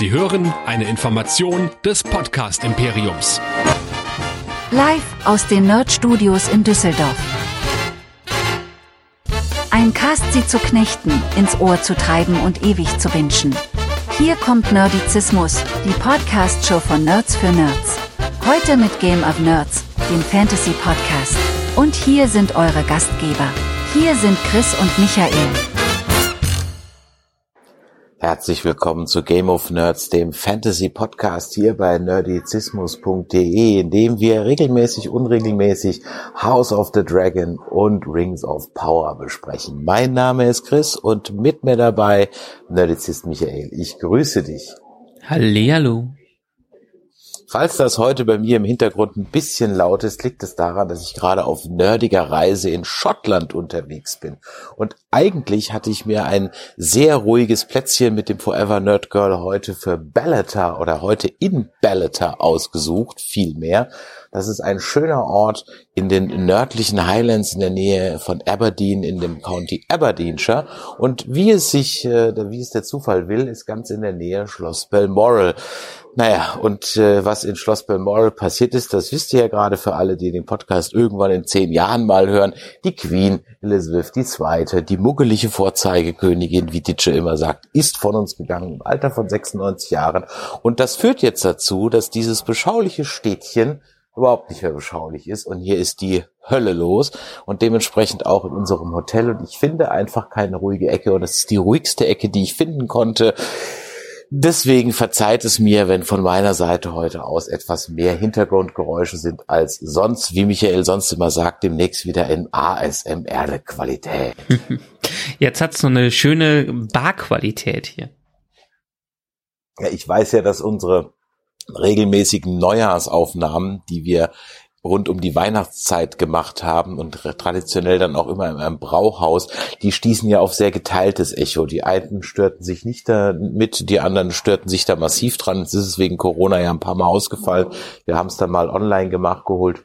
Sie hören eine Information des Podcast Imperiums. Live aus den Nerd Studios in Düsseldorf. Ein Cast sie zu knechten, ins Ohr zu treiben und ewig zu wünschen. Hier kommt Nerdizismus, die Podcast-Show von Nerds für Nerds. Heute mit Game of Nerds, dem Fantasy Podcast. Und hier sind eure Gastgeber. Hier sind Chris und Michael. Herzlich willkommen zu Game of Nerds, dem Fantasy Podcast hier bei nerdizismus.de, in dem wir regelmäßig, unregelmäßig House of the Dragon und Rings of Power besprechen. Mein Name ist Chris und mit mir dabei Nerdizist Michael. Ich grüße dich. Hallihallo. Falls das heute bei mir im Hintergrund ein bisschen laut ist, liegt es daran, dass ich gerade auf nerdiger Reise in Schottland unterwegs bin. Und eigentlich hatte ich mir ein sehr ruhiges Plätzchen mit dem Forever Nerd Girl heute für Ballata oder heute in Ballata ausgesucht, vielmehr. Das ist ein schöner Ort in den nördlichen Highlands in der Nähe von Aberdeen in dem County Aberdeenshire. Und wie es sich, äh, wie es der Zufall will, ist ganz in der Nähe Schloss Balmoral. Naja, und äh, was in Schloss Balmoral passiert ist, das wisst ihr ja gerade für alle, die den Podcast irgendwann in zehn Jahren mal hören. Die Queen Elizabeth II., die muggelige Vorzeigekönigin, wie Ditsche immer sagt, ist von uns gegangen im Alter von 96 Jahren. Und das führt jetzt dazu, dass dieses beschauliche Städtchen überhaupt nicht mehr beschaulich ist. Und hier ist die Hölle los und dementsprechend auch in unserem Hotel. Und ich finde einfach keine ruhige Ecke und das ist die ruhigste Ecke, die ich finden konnte. Deswegen verzeiht es mir, wenn von meiner Seite heute aus etwas mehr Hintergrundgeräusche sind als sonst, wie Michael sonst immer sagt, demnächst wieder in ASMR-Qualität. Jetzt hat's so eine schöne Barqualität hier. Ja, ich weiß ja, dass unsere regelmäßigen Neujahrsaufnahmen, die wir rund um die Weihnachtszeit gemacht haben und traditionell dann auch immer in einem Brauhaus, die stießen ja auf sehr geteiltes Echo. Die einen störten sich nicht damit, die anderen störten sich da massiv dran. Es ist wegen Corona ja ein paar Mal ausgefallen. Wir haben es dann mal online gemacht, geholt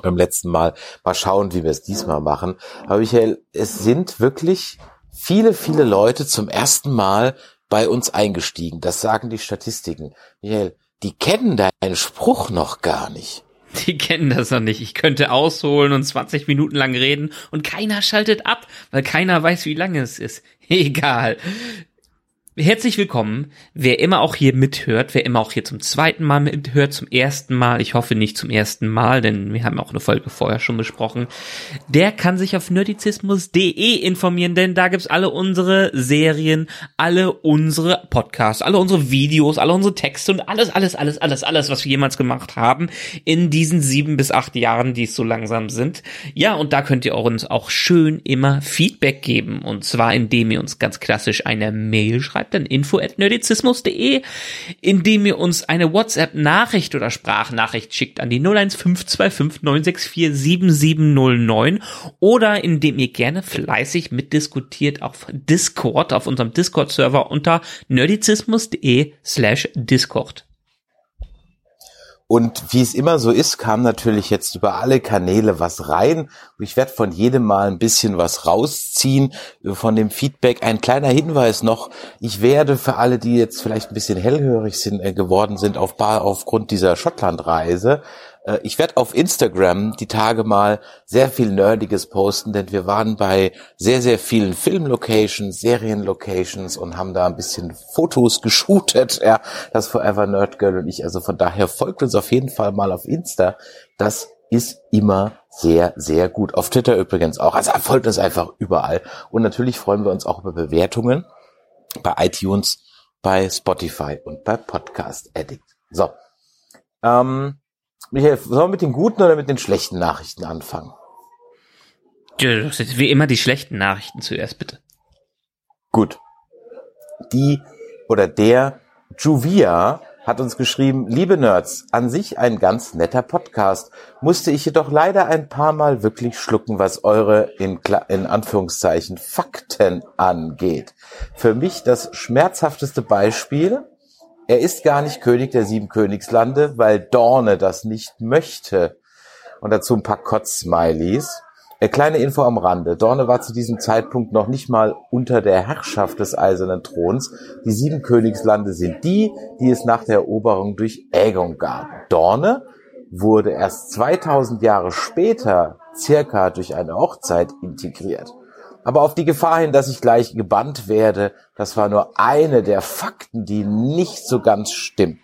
beim letzten Mal. Mal schauen, wie wir es diesmal machen. Aber Michael, es sind wirklich viele, viele Leute zum ersten Mal bei uns eingestiegen. Das sagen die Statistiken. Michael, die kennen deinen Spruch noch gar nicht. Die kennen das noch nicht. Ich könnte ausholen und 20 Minuten lang reden und keiner schaltet ab, weil keiner weiß, wie lange es ist. Egal. Herzlich willkommen, wer immer auch hier mithört, wer immer auch hier zum zweiten Mal mithört, zum ersten Mal, ich hoffe nicht zum ersten Mal, denn wir haben auch eine Folge vorher schon besprochen, der kann sich auf nerdizismus.de informieren, denn da gibt's alle unsere Serien, alle unsere Podcasts, alle unsere Videos, alle unsere Texte und alles, alles, alles, alles, alles, was wir jemals gemacht haben in diesen sieben bis acht Jahren, die es so langsam sind. Ja, und da könnt ihr uns auch schön immer Feedback geben und zwar indem ihr uns ganz klassisch eine Mail schreibt schreibt dann info at nerdizismus.de, indem ihr uns eine WhatsApp-Nachricht oder Sprachnachricht schickt an die 01525 964 7709 oder indem ihr gerne fleißig mitdiskutiert auf Discord, auf unserem Discord-Server unter nerdizismus.de slash Discord. Und wie es immer so ist, kam natürlich jetzt über alle Kanäle was rein. Und ich werde von jedem Mal ein bisschen was rausziehen von dem Feedback. Ein kleiner Hinweis noch. Ich werde für alle, die jetzt vielleicht ein bisschen hellhörig sind, äh, geworden sind auf, aufgrund dieser Schottlandreise, äh, ich werde auf Instagram die Tage mal sehr viel Nerdiges posten, denn wir waren bei sehr, sehr vielen Filmlocations, Serienlocations und haben da ein bisschen Fotos geshootet, ja, das Forever Nerd Girl und ich. Also von daher folgt uns auf jeden Fall mal auf Insta. Das ist immer sehr, sehr gut. Auf Twitter übrigens auch. Also folgt uns einfach überall. Und natürlich freuen wir uns auch über Bewertungen bei iTunes, bei Spotify und bei Podcast Addict. So. Ähm, Michael, sollen wir mit den guten oder mit den schlechten Nachrichten anfangen? Wie immer die schlechten Nachrichten zuerst, bitte. Gut. Die oder der Juvia hat uns geschrieben, liebe Nerds, an sich ein ganz netter Podcast, musste ich jedoch leider ein paar Mal wirklich schlucken, was eure in, in Anführungszeichen Fakten angeht. Für mich das schmerzhafteste Beispiel, er ist gar nicht König der sieben Königslande, weil Dorne das nicht möchte. Und dazu ein paar Kotz-Smileys. Äh, kleine Info am Rande. Dorne war zu diesem Zeitpunkt noch nicht mal unter der Herrschaft des Eisernen Throns. Die sieben Königslande sind die, die es nach der Eroberung durch Aegon gab. Dorne wurde erst 2000 Jahre später circa durch eine Hochzeit integriert. Aber auf die Gefahr hin, dass ich gleich gebannt werde, das war nur eine der Fakten, die nicht so ganz stimmt.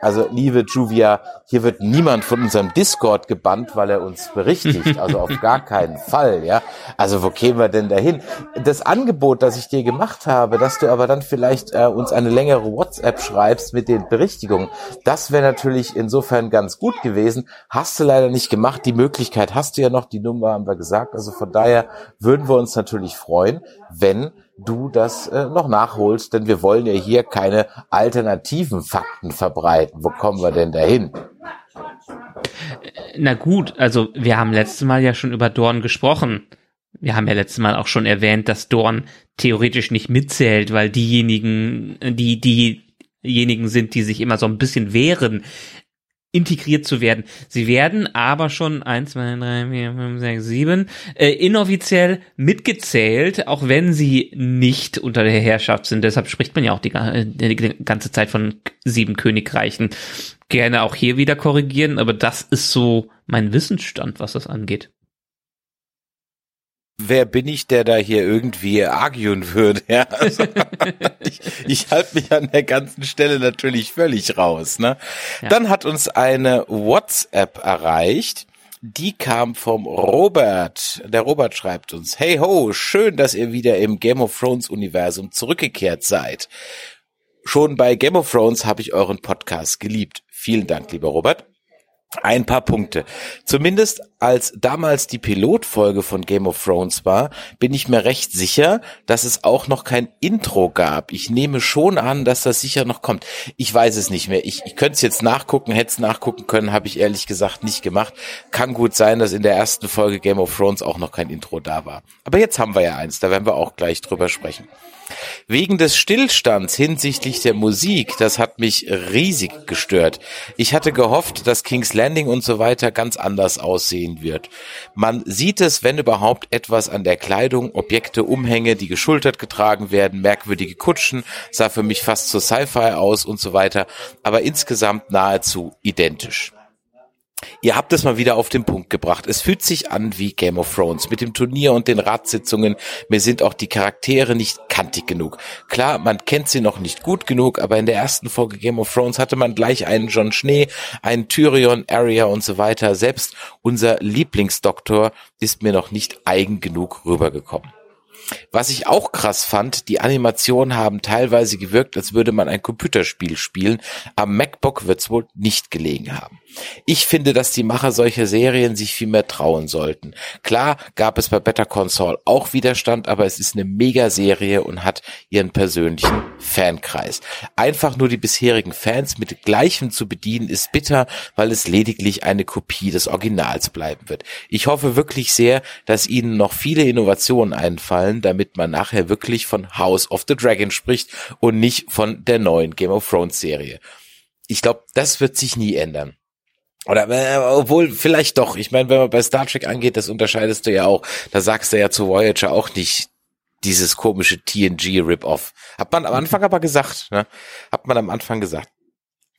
Also, liebe Juvia, hier wird niemand von unserem Discord gebannt, weil er uns berichtigt. Also auf gar keinen Fall, ja. Also wo kämen wir denn dahin? Das Angebot, das ich dir gemacht habe, dass du aber dann vielleicht äh, uns eine längere WhatsApp schreibst mit den Berichtigungen, das wäre natürlich insofern ganz gut gewesen. Hast du leider nicht gemacht. Die Möglichkeit hast du ja noch, die Nummer haben wir gesagt. Also von daher würden wir uns natürlich freuen, wenn du das äh, noch nachholst, denn wir wollen ja hier keine alternativen Fakten verbreiten. Wo kommen wir denn dahin? Na gut, also wir haben letztes Mal ja schon über Dorn gesprochen. Wir haben ja letztes Mal auch schon erwähnt, dass Dorn theoretisch nicht mitzählt, weil diejenigen, die diejenigen sind, die sich immer so ein bisschen wehren, integriert zu werden. Sie werden aber schon eins, zwei, drei, vier, fünf, sechs, sieben äh, inoffiziell mitgezählt, auch wenn sie nicht unter der Herrschaft sind. Deshalb spricht man ja auch die, äh, die ganze Zeit von sieben Königreichen. Gerne auch hier wieder korrigieren, aber das ist so mein Wissensstand, was das angeht wer bin ich, der da hier irgendwie arguen würde? Ja, also, ich, ich halte mich an der ganzen Stelle natürlich völlig raus. Ne? Ja. Dann hat uns eine WhatsApp erreicht. Die kam vom Robert. Der Robert schreibt uns, hey ho, schön, dass ihr wieder im Game of Thrones Universum zurückgekehrt seid. Schon bei Game of Thrones habe ich euren Podcast geliebt. Vielen Dank, lieber Robert. Ein paar Punkte. Zumindest als damals die Pilotfolge von Game of Thrones war, bin ich mir recht sicher, dass es auch noch kein Intro gab. Ich nehme schon an, dass das sicher noch kommt. Ich weiß es nicht mehr. Ich, ich könnte es jetzt nachgucken, hätte es nachgucken können, habe ich ehrlich gesagt nicht gemacht. Kann gut sein, dass in der ersten Folge Game of Thrones auch noch kein Intro da war. Aber jetzt haben wir ja eins, da werden wir auch gleich drüber sprechen. Wegen des Stillstands hinsichtlich der Musik, das hat mich riesig gestört. Ich hatte gehofft, dass King's Landing und so weiter ganz anders aussehen wird. Man sieht es, wenn überhaupt, etwas an der Kleidung, Objekte, Umhänge, die geschultert getragen werden, merkwürdige Kutschen, sah für mich fast zu Sci-Fi aus und so weiter, aber insgesamt nahezu identisch. Ihr habt es mal wieder auf den Punkt gebracht. Es fühlt sich an wie Game of Thrones mit dem Turnier und den Ratssitzungen. Mir sind auch die Charaktere nicht kantig genug. Klar, man kennt sie noch nicht gut genug, aber in der ersten Folge Game of Thrones hatte man gleich einen John Schnee, einen Tyrion, Arya und so weiter. Selbst unser Lieblingsdoktor ist mir noch nicht eigen genug rübergekommen. Was ich auch krass fand, die Animationen haben teilweise gewirkt, als würde man ein Computerspiel spielen. Am MacBook wird es wohl nicht gelegen haben. Ich finde, dass die Macher solcher Serien sich viel mehr trauen sollten. Klar gab es bei Better Console auch Widerstand, aber es ist eine Mega-Serie und hat ihren persönlichen Fankreis. Einfach nur die bisherigen Fans mit gleichem zu bedienen ist bitter, weil es lediglich eine Kopie des Originals bleiben wird. Ich hoffe wirklich sehr, dass ihnen noch viele Innovationen einfallen, damit man nachher wirklich von House of the Dragon spricht und nicht von der neuen Game of Thrones Serie. Ich glaube, das wird sich nie ändern. Oder äh, obwohl vielleicht doch. Ich meine, wenn man bei Star Trek angeht, das unterscheidest du ja auch. Da sagst du ja zu Voyager auch nicht dieses komische TNG Rip-Off. Hat man am Anfang aber gesagt, ne? Hat man am Anfang gesagt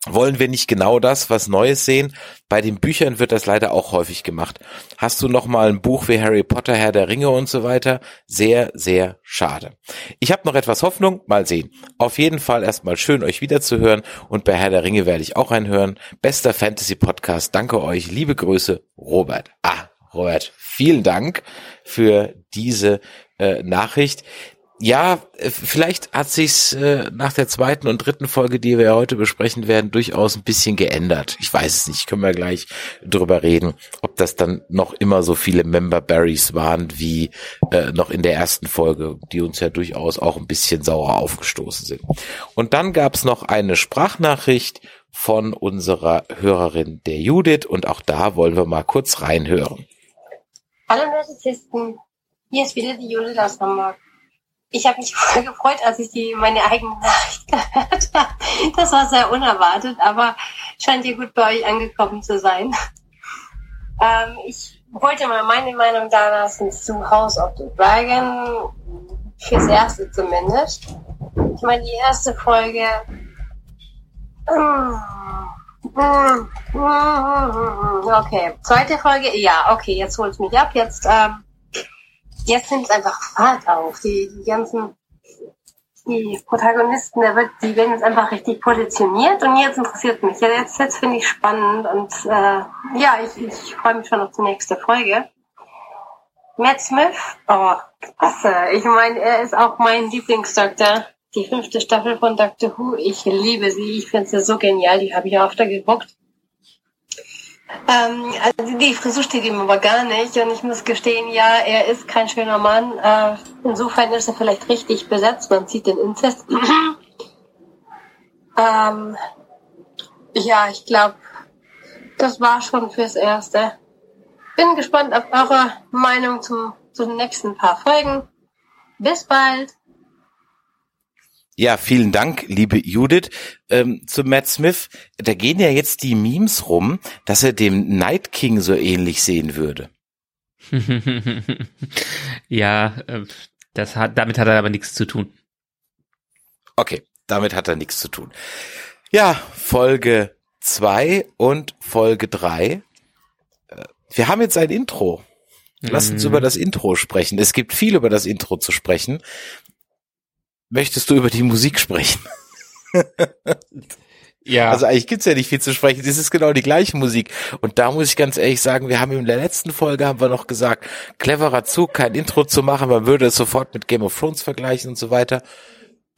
wollen wir nicht genau das, was Neues sehen? Bei den Büchern wird das leider auch häufig gemacht. Hast du noch mal ein Buch wie Harry Potter, Herr der Ringe und so weiter? Sehr, sehr schade. Ich habe noch etwas Hoffnung, mal sehen. Auf jeden Fall erstmal schön, euch wiederzuhören und bei Herr der Ringe werde ich auch reinhören. Bester Fantasy Podcast, danke euch, liebe Grüße, Robert. Ah, Robert, vielen Dank für diese äh, Nachricht ja, äh, vielleicht hat sich's äh, nach der zweiten und dritten Folge, die wir heute besprechen werden, durchaus ein bisschen geändert. Ich weiß es nicht, können wir gleich drüber reden, ob das dann noch immer so viele Member Berries waren wie äh, noch in der ersten Folge, die uns ja durchaus auch ein bisschen sauer aufgestoßen sind. Und dann gab's noch eine Sprachnachricht von unserer Hörerin der Judith und auch da wollen wir mal kurz reinhören. Hallo Narzissten, hier ist wieder die Judith aus Hamburg. Ich habe mich voll gefreut, als ich die meine eigene Nachricht gehört habe. Das war sehr unerwartet, aber scheint ja gut bei euch angekommen zu sein. Ähm, ich wollte mal meine Meinung da lassen zu House of the Dragon. Fürs erste zumindest. Ich meine, die erste Folge. Okay, zweite Folge. Ja, okay, jetzt holt mich ab. Jetzt, ähm, jetzt nimmt es einfach Fahrt auf. Die, die ganzen die Protagonisten, der wird, die werden jetzt einfach richtig positioniert und jetzt interessiert mich. Ja, jetzt, jetzt finde ich spannend und äh, ja, ich, ich freue mich schon auf die nächste Folge. Matt Smith, oh, klasse. Ich meine, er ist auch mein Lieblingsdoktor. Die fünfte Staffel von Doctor Who, ich liebe sie. Ich finde sie so genial. Die habe ich öfter geguckt. Ähm, also die Frisur steht ihm aber gar nicht und ich muss gestehen, ja, er ist kein schöner Mann. Äh, insofern ist er vielleicht richtig besetzt. Man sieht den Inzest. ähm, ja, ich glaube, das war schon fürs Erste. Bin gespannt auf eure Meinung zum, zu den nächsten paar Folgen. Bis bald! Ja, vielen Dank, liebe Judith. Ähm, zu Matt Smith, da gehen ja jetzt die Memes rum, dass er dem Night King so ähnlich sehen würde. ja, äh, das hat, damit hat er aber nichts zu tun. Okay, damit hat er nichts zu tun. Ja, Folge zwei und Folge drei. Äh, wir haben jetzt ein Intro. Lass uns mhm. über das Intro sprechen. Es gibt viel über das Intro zu sprechen. Möchtest du über die Musik sprechen? ja. Also eigentlich gibt's ja nicht viel zu sprechen. Es ist genau die gleiche Musik. Und da muss ich ganz ehrlich sagen, wir haben in der letzten Folge haben wir noch gesagt, cleverer Zug, kein Intro zu machen, man würde es sofort mit Game of Thrones vergleichen und so weiter.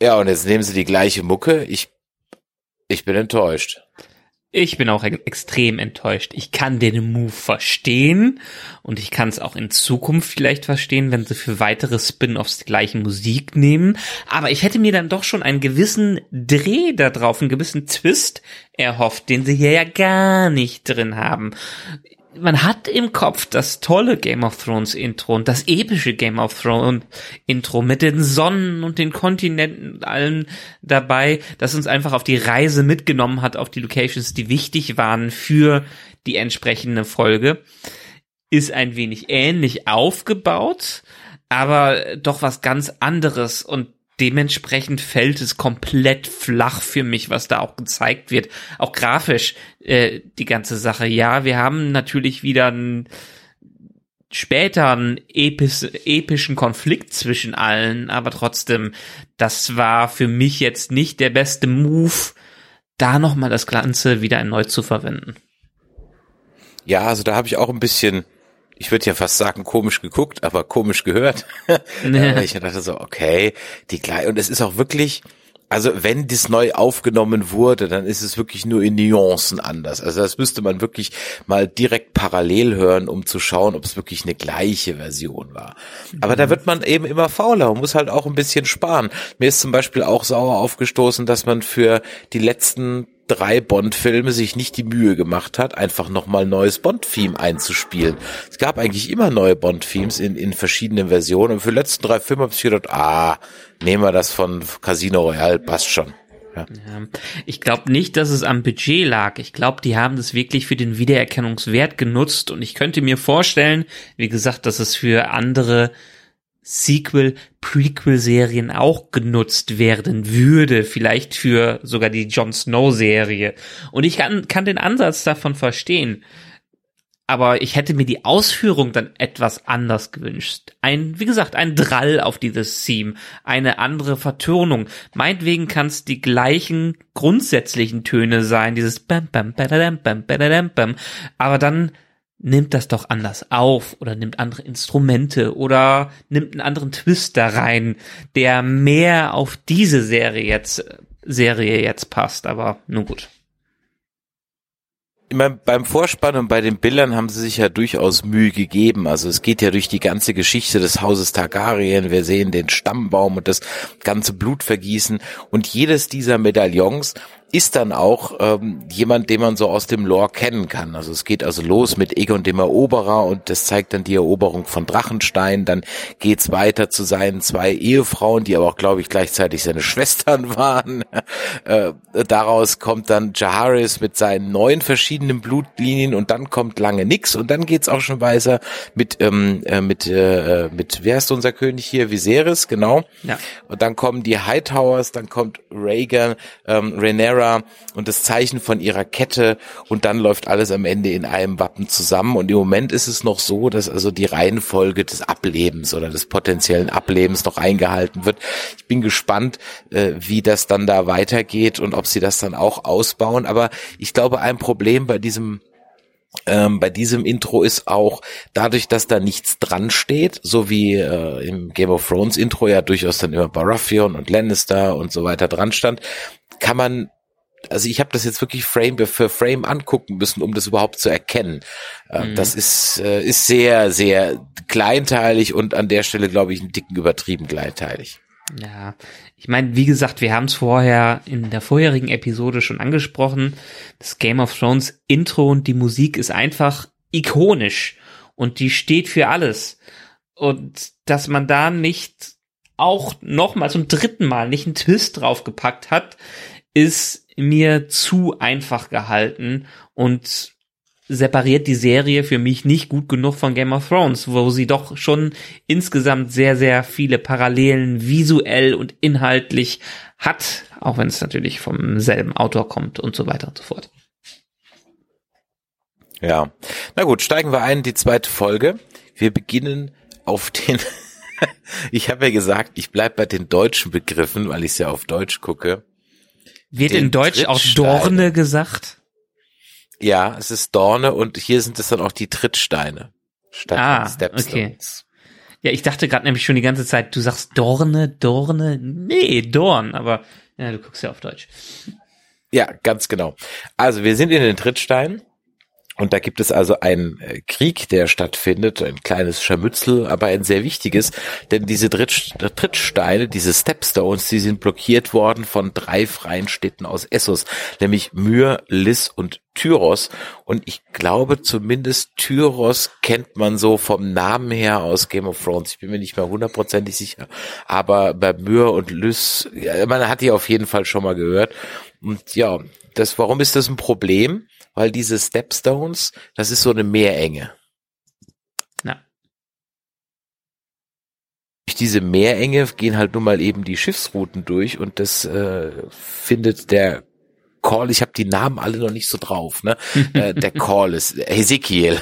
Ja, und jetzt nehmen sie die gleiche Mucke. Ich, ich bin enttäuscht. Ich bin auch extrem enttäuscht. Ich kann den Move verstehen und ich kann es auch in Zukunft vielleicht verstehen, wenn sie für weitere Spin-offs die gleiche Musik nehmen. Aber ich hätte mir dann doch schon einen gewissen Dreh da drauf, einen gewissen Twist erhofft, den sie hier ja gar nicht drin haben man hat im Kopf das tolle Game of Thrones Intro und das epische Game of Thrones Intro mit den Sonnen und den Kontinenten und allem dabei, das uns einfach auf die Reise mitgenommen hat, auf die Locations, die wichtig waren für die entsprechende Folge, ist ein wenig ähnlich aufgebaut, aber doch was ganz anderes und dementsprechend fällt es komplett flach für mich, was da auch gezeigt wird. Auch grafisch äh, die ganze Sache. Ja, wir haben natürlich wieder einen später einen epis, epischen Konflikt zwischen allen, aber trotzdem, das war für mich jetzt nicht der beste Move, da nochmal das Ganze wieder erneut zu verwenden. Ja, also da habe ich auch ein bisschen ich würde ja fast sagen, komisch geguckt, aber komisch gehört. Ja. ich dachte so, okay, die gleich, und es ist auch wirklich, also wenn das neu aufgenommen wurde, dann ist es wirklich nur in Nuancen anders. Also das müsste man wirklich mal direkt parallel hören, um zu schauen, ob es wirklich eine gleiche Version war. Aber mhm. da wird man eben immer fauler und muss halt auch ein bisschen sparen. Mir ist zum Beispiel auch sauer aufgestoßen, dass man für die letzten drei Bond-Filme sich nicht die Mühe gemacht hat, einfach nochmal neues Bond-Theme einzuspielen. Es gab eigentlich immer neue Bond-Themes in, in verschiedenen Versionen und für die letzten drei Filme habe ich gedacht, ah, nehmen wir das von Casino Royale, passt schon. Ja. Ja. Ich glaube nicht, dass es am Budget lag. Ich glaube, die haben das wirklich für den Wiedererkennungswert genutzt und ich könnte mir vorstellen, wie gesagt, dass es für andere Sequel, Prequel-Serien auch genutzt werden würde, vielleicht für sogar die Jon Snow-Serie. Und ich kann, kann den Ansatz davon verstehen. Aber ich hätte mir die Ausführung dann etwas anders gewünscht. Ein, wie gesagt, ein Drall auf dieses Theme, eine andere Vertönung. Meinetwegen kann es die gleichen grundsätzlichen Töne sein, dieses bam, bam, bam, bam, bam, bam, aber dann nimmt das doch anders auf oder nimmt andere Instrumente oder nimmt einen anderen Twist da rein, der mehr auf diese Serie jetzt, Serie jetzt passt, aber nun gut. Ich meine, beim Vorspann und bei den Bildern haben sie sich ja durchaus Mühe gegeben. Also es geht ja durch die ganze Geschichte des Hauses Targaryen. Wir sehen den Stammbaum und das ganze Blutvergießen. Und jedes dieser Medaillons ist dann auch ähm, jemand, den man so aus dem Lore kennen kann. Also es geht also los mit Egon dem Eroberer und das zeigt dann die Eroberung von Drachenstein. Dann geht's weiter zu seinen zwei Ehefrauen, die aber auch, glaube ich, gleichzeitig seine Schwestern waren. äh, daraus kommt dann Jaharis mit seinen neun verschiedenen Blutlinien und dann kommt lange nix und dann geht's auch schon weiter mit ähm, äh, mit äh, mit wer ist unser König hier Viserys genau. Ja. Und dann kommen die Hightowers, dann kommt Rhaegar, ähm, Rhaenyra Sarah und das Zeichen von ihrer Kette und dann läuft alles am Ende in einem Wappen zusammen und im Moment ist es noch so, dass also die Reihenfolge des Ablebens oder des potenziellen Ablebens noch eingehalten wird. Ich bin gespannt, äh, wie das dann da weitergeht und ob sie das dann auch ausbauen, aber ich glaube, ein Problem bei diesem ähm, bei diesem Intro ist auch dadurch, dass da nichts dran steht, so wie äh, im Game of Thrones Intro ja durchaus dann immer Baratheon und Lannister und so weiter dran stand, kann man also ich habe das jetzt wirklich Frame für Frame angucken müssen, um das überhaupt zu erkennen. Äh, mhm. Das ist, äh, ist sehr, sehr kleinteilig und an der Stelle, glaube ich, einen dicken übertrieben kleinteilig. Ja, ich meine, wie gesagt, wir haben es vorher in der vorherigen Episode schon angesprochen. Das Game of Thrones Intro und die Musik ist einfach ikonisch und die steht für alles. Und dass man da nicht auch nochmal zum dritten Mal nicht einen Twist draufgepackt hat, ist mir zu einfach gehalten und separiert die Serie für mich nicht gut genug von Game of Thrones, wo sie doch schon insgesamt sehr, sehr viele Parallelen visuell und inhaltlich hat, auch wenn es natürlich vom selben Autor kommt und so weiter und so fort. Ja, na gut, steigen wir ein, die zweite Folge. Wir beginnen auf den, ich habe ja gesagt, ich bleib bei den deutschen Begriffen, weil ich es ja auf Deutsch gucke. Wird in Deutsch auch Dorne gesagt? Ja, es ist Dorne und hier sind es dann auch die Trittsteine. Statt ah, Stepstones. okay. Ja, ich dachte gerade nämlich schon die ganze Zeit, du sagst Dorne, Dorne. Nee, Dorn, aber ja, du guckst ja auf Deutsch. Ja, ganz genau. Also wir sind in den Trittsteinen und da gibt es also einen äh, Krieg, der stattfindet, ein kleines Scharmützel, aber ein sehr wichtiges, denn diese Trittsteine, diese Stepstones, die sind blockiert worden von drei freien Städten aus Essos, nämlich Myr, Lis und Tyros. Und ich glaube zumindest Tyros kennt man so vom Namen her aus Game of Thrones. Ich bin mir nicht mehr hundertprozentig sicher. Aber bei Myr und Lys, ja, man hat die auf jeden Fall schon mal gehört. Und ja, das, warum ist das ein Problem? Weil diese Stepstones, das ist so eine Meerenge. Ja. Durch diese Meerenge gehen halt nun mal eben die Schiffsrouten durch und das äh, findet der Call, ich habe die Namen alle noch nicht so drauf, ne? äh, der Call ist Ezekiel.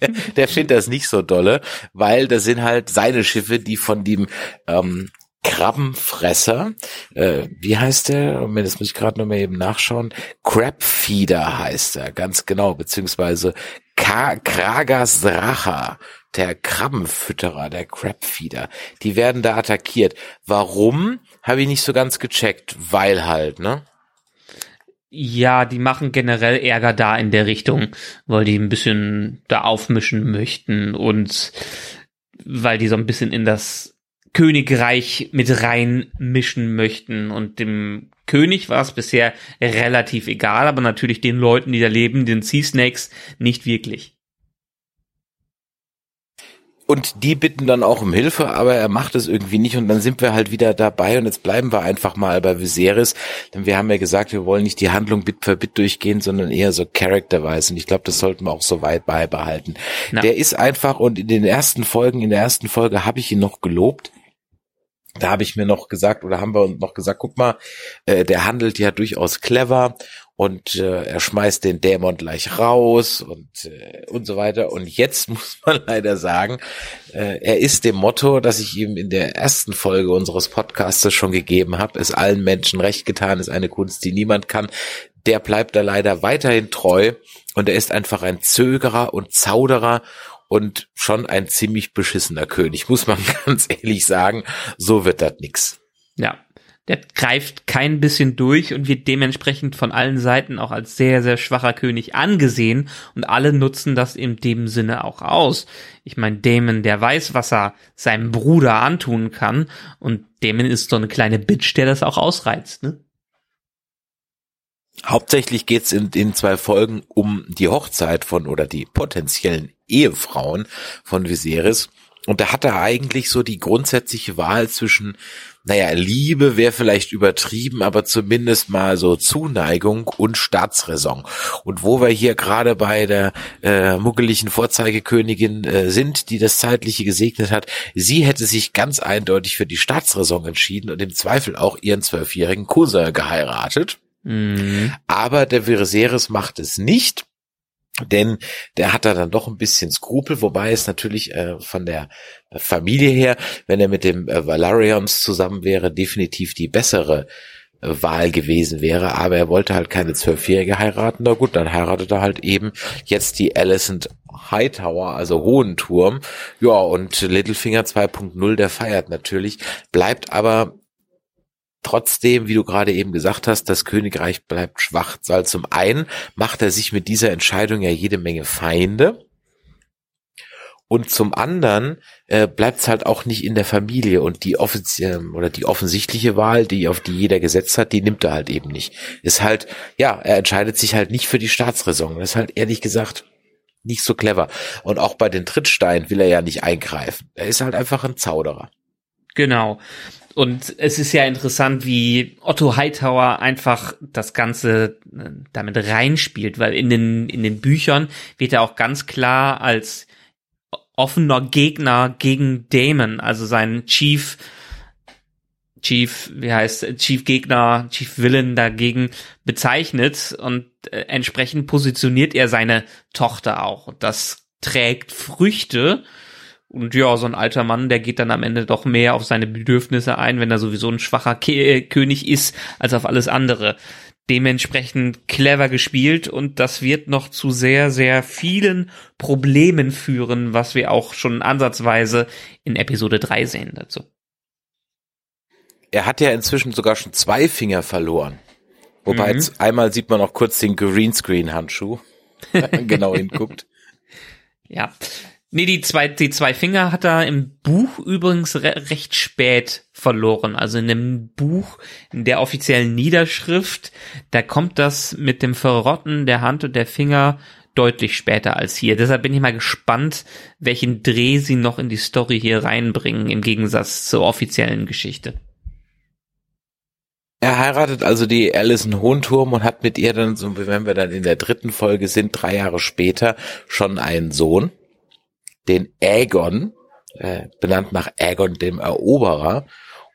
der, der findet das nicht so dolle, weil das sind halt seine Schiffe, die von dem ähm, Krabbenfresser. Äh, wie heißt der? Moment, das muss ich gerade noch mal eben nachschauen. Crabfeeder heißt er, ganz genau, beziehungsweise Ka Kragas Racha, der Krabbenfütterer, der Crabfeeder. Die werden da attackiert. Warum? Habe ich nicht so ganz gecheckt. Weil halt, ne? Ja, die machen generell Ärger da in der Richtung, weil die ein bisschen da aufmischen möchten und weil die so ein bisschen in das Königreich mit reinmischen möchten. Und dem König war es bisher relativ egal, aber natürlich den Leuten, die da leben, den Sea Snakes, nicht wirklich. Und die bitten dann auch um Hilfe, aber er macht es irgendwie nicht und dann sind wir halt wieder dabei und jetzt bleiben wir einfach mal bei Viserys, denn wir haben ja gesagt, wir wollen nicht die Handlung Bit für Bit durchgehen, sondern eher so characterweise und ich glaube, das sollten wir auch so weit beibehalten. Na. Der ist einfach und in den ersten Folgen, in der ersten Folge habe ich ihn noch gelobt, da habe ich mir noch gesagt oder haben wir noch gesagt, guck mal, äh, der handelt ja durchaus clever und äh, er schmeißt den Dämon gleich raus und äh, und so weiter. Und jetzt muss man leider sagen, äh, er ist dem Motto, das ich ihm in der ersten Folge unseres Podcasts schon gegeben habe, es allen Menschen recht getan ist eine Kunst, die niemand kann. Der bleibt da leider weiterhin treu und er ist einfach ein Zögerer und Zauderer und schon ein ziemlich beschissener König, muss man ganz ehrlich sagen. So wird das nix. Ja. Der greift kein bisschen durch und wird dementsprechend von allen Seiten auch als sehr, sehr schwacher König angesehen und alle nutzen das in dem Sinne auch aus. Ich meine, Damon, der weiß, was er seinem Bruder antun kann und Damon ist so eine kleine Bitch, der das auch ausreizt, ne? Hauptsächlich geht's in den zwei Folgen um die Hochzeit von oder die potenziellen Ehefrauen von Viserys. Und da hat er eigentlich so die grundsätzliche Wahl zwischen, naja, Liebe wäre vielleicht übertrieben, aber zumindest mal so Zuneigung und Staatsräson. Und wo wir hier gerade bei der äh, muggeligen Vorzeigekönigin äh, sind, die das Zeitliche gesegnet hat, sie hätte sich ganz eindeutig für die Staatsräson entschieden und im Zweifel auch ihren zwölfjährigen Cousin geheiratet. Mhm. Aber der Viserys macht es nicht. Denn der hat da dann doch ein bisschen Skrupel, wobei es natürlich äh, von der Familie her, wenn er mit dem äh, Valarians zusammen wäre, definitiv die bessere äh, Wahl gewesen wäre. Aber er wollte halt keine Zwölfjährige heiraten. Na gut, dann heiratet er halt eben jetzt die Alicent Hightower, also Hohen Turm. Ja, und Littlefinger 2.0, der feiert natürlich, bleibt aber Trotzdem, wie du gerade eben gesagt hast, das Königreich bleibt schwach, weil zum einen macht er sich mit dieser Entscheidung ja jede Menge Feinde und zum anderen äh, bleibt es halt auch nicht in der Familie und die offizielle oder die offensichtliche Wahl, die auf die jeder gesetzt hat, die nimmt er halt eben nicht. Ist halt, ja, er entscheidet sich halt nicht für die Staatsräson. Das ist halt ehrlich gesagt nicht so clever. Und auch bei den Trittsteinen will er ja nicht eingreifen. Er ist halt einfach ein Zauderer. Genau. Und es ist ja interessant, wie Otto Hightower einfach das Ganze äh, damit reinspielt, weil in den, in den Büchern wird er auch ganz klar als offener Gegner gegen Damon, also sein Chief, Chief, wie heißt, Chief Gegner, Chief Villain dagegen bezeichnet und äh, entsprechend positioniert er seine Tochter auch. Und das trägt Früchte und ja, so ein alter Mann, der geht dann am Ende doch mehr auf seine Bedürfnisse ein, wenn er sowieso ein schwacher Ke äh, König ist, als auf alles andere. Dementsprechend clever gespielt und das wird noch zu sehr, sehr vielen Problemen führen, was wir auch schon ansatzweise in Episode 3 sehen dazu. Er hat ja inzwischen sogar schon zwei Finger verloren. Wobei Mhm. jetzt einmal sieht man noch kurz den Greenscreen-Handschuh. genau hinguckt. Ja. Nee, die zwei, die zwei Finger hat er im Buch übrigens re recht spät verloren. Also in dem Buch, in der offiziellen Niederschrift, da kommt das mit dem Verrotten der Hand und der Finger deutlich später als hier. Deshalb bin ich mal gespannt, welchen Dreh sie noch in die Story hier reinbringen, im Gegensatz zur offiziellen Geschichte. Er heiratet also die Alison Hohenturm und hat mit ihr dann, so wenn wir dann in der dritten Folge sind, drei Jahre später schon einen Sohn, den Aegon, äh, benannt nach Aegon dem Eroberer.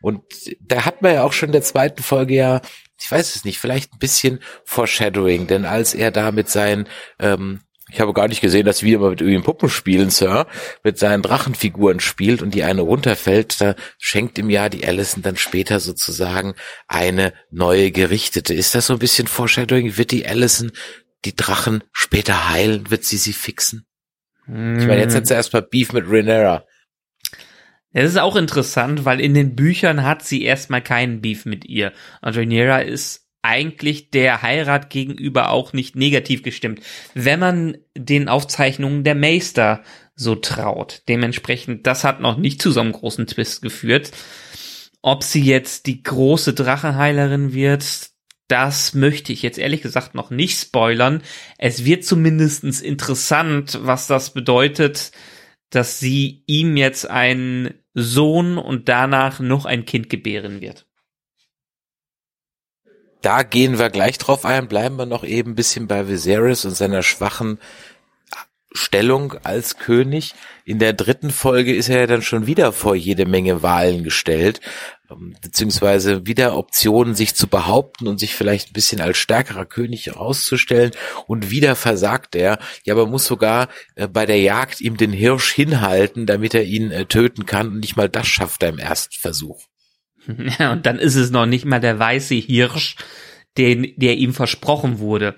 Und da hat man ja auch schon in der zweiten Folge ja, ich weiß es nicht, vielleicht ein bisschen Foreshadowing, denn als er da mit seinen ähm, ich habe gar nicht gesehen, dass wir mal mit irgendwie Puppen spielen, Sir, mit seinen Drachenfiguren spielt und die eine runterfällt, da schenkt ihm ja die Alison dann später sozusagen eine neue Gerichtete. Ist das so ein bisschen Foreshadowing? Wird die Alison die Drachen später heilen? Wird sie sie fixen? Ich meine, jetzt hat sie erstmal Beef mit Rhaenyra. Es ist auch interessant, weil in den Büchern hat sie erstmal keinen Beef mit ihr. Und Rhaenyra ist eigentlich der Heirat gegenüber auch nicht negativ gestimmt, wenn man den Aufzeichnungen der Meister so traut. Dementsprechend, das hat noch nicht zu so einem großen Twist geführt. Ob sie jetzt die große Drachenheilerin wird, das möchte ich jetzt ehrlich gesagt noch nicht spoilern. Es wird zumindestens interessant, was das bedeutet, dass sie ihm jetzt einen Sohn und danach noch ein Kind gebären wird. Da gehen wir gleich drauf ein, bleiben wir noch eben ein bisschen bei Viserys und seiner schwachen Stellung als König. In der dritten Folge ist er ja dann schon wieder vor jede Menge Wahlen gestellt, beziehungsweise wieder Optionen, sich zu behaupten und sich vielleicht ein bisschen als stärkerer König herauszustellen. Und wieder versagt er. Ja, aber muss sogar äh, bei der Jagd ihm den Hirsch hinhalten, damit er ihn äh, töten kann. Und nicht mal das schafft er im ersten Versuch. Ja, und dann ist es noch nicht mal der weiße Hirsch, den, der ihm versprochen wurde.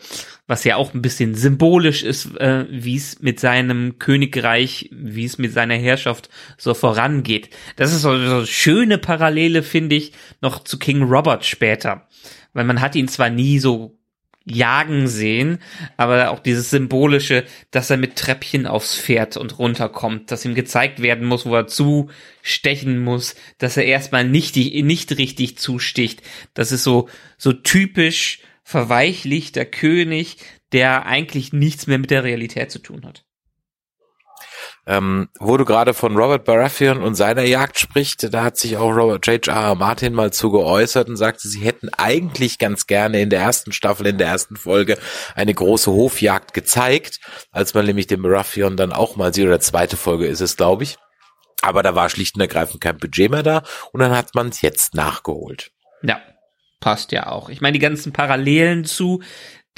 Was ja auch ein bisschen symbolisch ist, äh, wie es mit seinem Königreich, wie es mit seiner Herrschaft so vorangeht. Das ist so, so eine schöne Parallele, finde ich, noch zu King Robert später. Weil man hat ihn zwar nie so jagen sehen, aber auch dieses symbolische, dass er mit Treppchen aufs Pferd und runterkommt, dass ihm gezeigt werden muss, wo er zustechen muss, dass er erstmal nicht, nicht richtig zusticht. Das ist so, so typisch verweichlichter König, der eigentlich nichts mehr mit der Realität zu tun hat. Ähm, wo du gerade von Robert Baratheon und seiner Jagd spricht, da hat sich auch Robert J.J.R. Martin mal zu geäußert und sagte, sie hätten eigentlich ganz gerne in der ersten Staffel, in der ersten Folge eine große Hofjagd gezeigt, als man nämlich den Baratheon dann auch mal sieht, oder zweite Folge ist es, glaube ich. Aber da war schlicht und ergreifend kein Budget mehr da und dann hat man es jetzt nachgeholt. Ja, passt ja auch. Ich meine, die ganzen Parallelen zu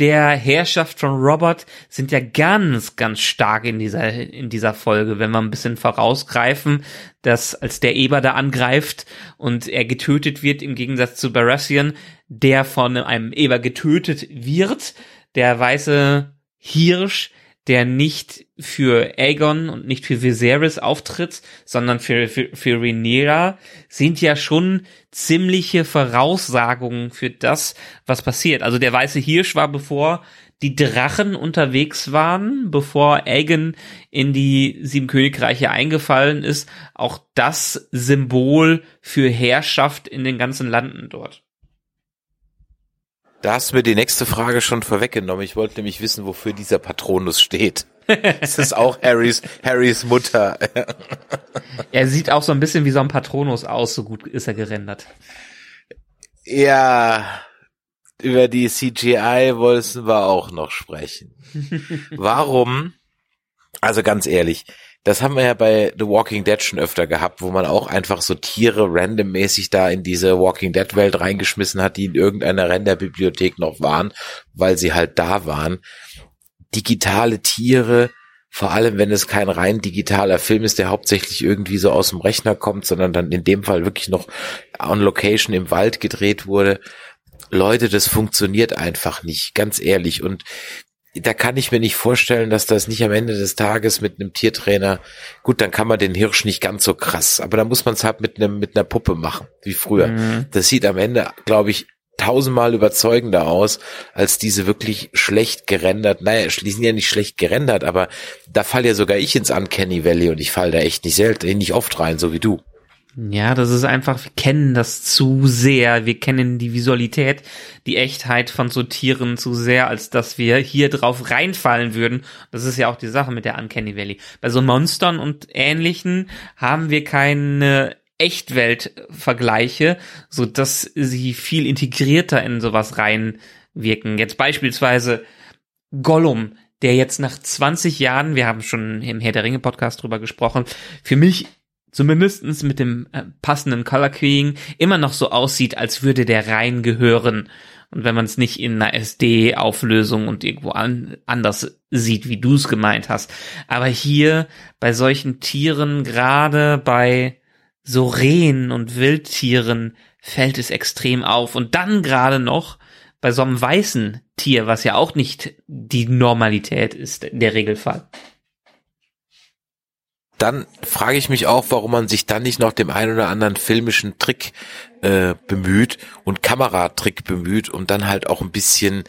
der Herrschaft von Robert sind ja ganz, ganz stark in dieser, in dieser Folge, wenn wir ein bisschen vorausgreifen, dass als der Eber da angreift und er getötet wird, im Gegensatz zu Baratheon, der von einem Eber getötet wird, der weiße Hirsch, der nicht für Aegon und nicht für Viserys auftritt, sondern für, für, für Rhaenyra, sind ja schon ziemliche Voraussagungen für das, was passiert. Also der weiße Hirsch war bevor die Drachen unterwegs waren, bevor Aegon in die sieben Königreiche eingefallen ist, auch das Symbol für Herrschaft in den ganzen Landen dort. Da hast du mir die nächste Frage schon vorweggenommen. Ich wollte nämlich wissen, wofür dieser Patronus steht. Es ist auch Harrys, Harrys Mutter. er sieht auch so ein bisschen wie so ein Patronus aus, so gut ist er gerendert. Ja, über die CGI wollten wir auch noch sprechen. Warum? Also ganz ehrlich, das haben wir ja bei The Walking Dead schon öfter gehabt, wo man auch einfach so Tiere randommäßig da in diese Walking Dead Welt reingeschmissen hat, die in irgendeiner Renderbibliothek noch waren, weil sie halt da waren. Digitale Tiere, vor allem wenn es kein rein digitaler Film ist, der hauptsächlich irgendwie so aus dem Rechner kommt, sondern dann in dem Fall wirklich noch on Location im Wald gedreht wurde. Leute, das funktioniert einfach nicht, ganz ehrlich. Und da kann ich mir nicht vorstellen, dass das nicht am Ende des Tages mit einem Tiertrainer, gut, dann kann man den Hirsch nicht ganz so krass, aber da muss man es halt mit einem, mit einer Puppe machen, wie früher. Mhm. Das sieht am Ende, glaube ich, tausendmal überzeugender aus, als diese wirklich schlecht gerendert, naja, die sind ja nicht schlecht gerendert, aber da fall ja sogar ich ins Uncanny Valley und ich fall da echt nicht selten, nicht oft rein, so wie du. Ja, das ist einfach, wir kennen das zu sehr. Wir kennen die Visualität, die Echtheit von so Tieren zu sehr, als dass wir hier drauf reinfallen würden. Das ist ja auch die Sache mit der Uncanny Valley. Bei so Monstern und Ähnlichen haben wir keine Echtwelt-Vergleiche, so dass sie viel integrierter in sowas reinwirken. Jetzt beispielsweise Gollum, der jetzt nach 20 Jahren, wir haben schon im Herr der Ringe Podcast drüber gesprochen, für mich zumindestens mit dem äh, passenden Color Keying immer noch so aussieht, als würde der rein gehören. Und wenn man es nicht in einer SD-Auflösung und irgendwo an, anders sieht, wie du es gemeint hast. Aber hier bei solchen Tieren, gerade bei so Rehen und Wildtieren, fällt es extrem auf. Und dann gerade noch bei so einem weißen Tier, was ja auch nicht die Normalität ist, der Regelfall dann frage ich mich auch, warum man sich dann nicht noch dem einen oder anderen filmischen Trick äh, bemüht und Kameratrick bemüht, um dann halt auch ein bisschen,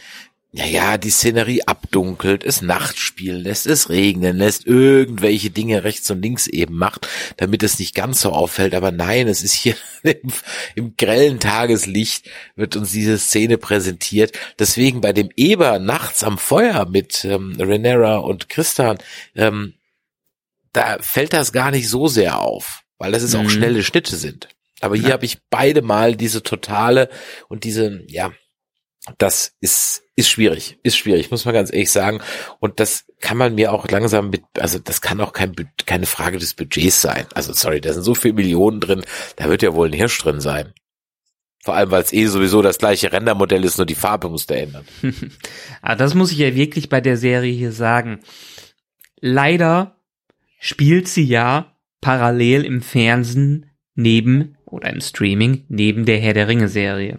ja ja, die Szenerie abdunkelt, es Nacht spielen lässt, es regnen lässt, irgendwelche Dinge rechts und links eben macht, damit es nicht ganz so auffällt. Aber nein, es ist hier im, im grellen Tageslicht wird uns diese Szene präsentiert. Deswegen bei dem Eber nachts am Feuer mit ähm, Renera und Christian, ähm, da fällt das gar nicht so sehr auf, weil das ist auch mhm. schnelle Schnitte sind. Aber hier ja. habe ich beide Mal diese totale und diese, ja, das ist, ist schwierig, ist schwierig, muss man ganz ehrlich sagen. Und das kann man mir auch langsam mit, also das kann auch kein, keine Frage des Budgets sein. Also sorry, da sind so viele Millionen drin, da wird ja wohl ein Hirsch drin sein. Vor allem, weil es eh sowieso das gleiche Rendermodell ist, nur die Farbe muss da ändern. Aber ah, das muss ich ja wirklich bei der Serie hier sagen. Leider spielt sie ja parallel im Fernsehen neben oder im Streaming neben der Herr der Ringe Serie.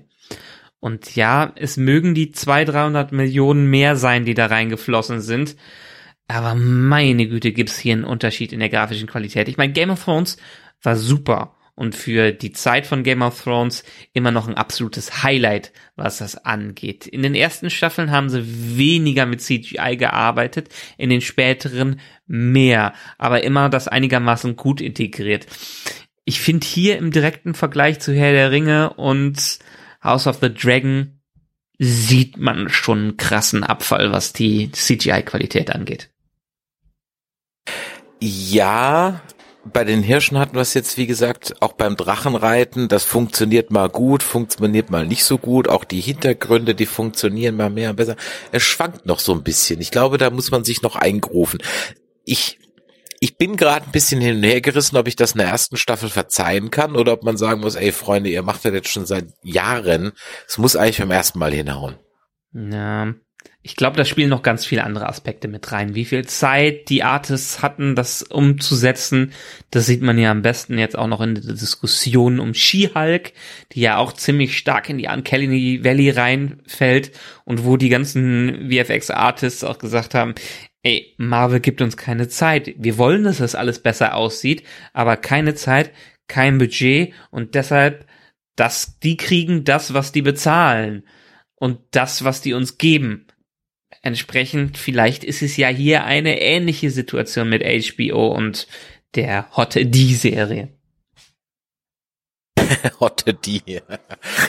Und ja, es mögen die 200, 300 Millionen mehr sein, die da reingeflossen sind. Aber meine Güte, gibt's hier einen Unterschied in der grafischen Qualität. Ich meine, Game of Thrones war super und für die Zeit von Game of Thrones immer noch ein absolutes Highlight, was das angeht. In den ersten Staffeln haben sie weniger mit CGI gearbeitet, in den späteren mehr, aber immer das einigermaßen gut integriert. Ich finde hier im direkten Vergleich zu Herr der Ringe und House of the Dragon sieht man schon einen krassen Abfall, was die CGI-Qualität angeht. Ja, bei den Hirschen hatten wir es jetzt, wie gesagt, auch beim Drachenreiten. Das funktioniert mal gut, funktioniert mal nicht so gut. Auch die Hintergründe, die funktionieren mal mehr, besser. Es schwankt noch so ein bisschen. Ich glaube, da muss man sich noch eingrufen. Ich, ich bin gerade ein bisschen hin und her gerissen, ob ich das in der ersten Staffel verzeihen kann oder ob man sagen muss, ey Freunde, ihr macht das jetzt schon seit Jahren. Es muss eigentlich beim ersten Mal hinhauen. Ja, ich glaube, da spielen noch ganz viele andere Aspekte mit rein. Wie viel Zeit die Artists hatten, das umzusetzen, das sieht man ja am besten jetzt auch noch in der Diskussion um She-Hulk, die ja auch ziemlich stark in die Uncanny Valley reinfällt und wo die ganzen VFX-Artists auch gesagt haben, ey, Marvel gibt uns keine Zeit. Wir wollen, dass das alles besser aussieht, aber keine Zeit, kein Budget und deshalb, dass die kriegen das, was die bezahlen und das, was die uns geben. Entsprechend, vielleicht ist es ja hier eine ähnliche Situation mit HBO und der Hot D-Serie. Hot D.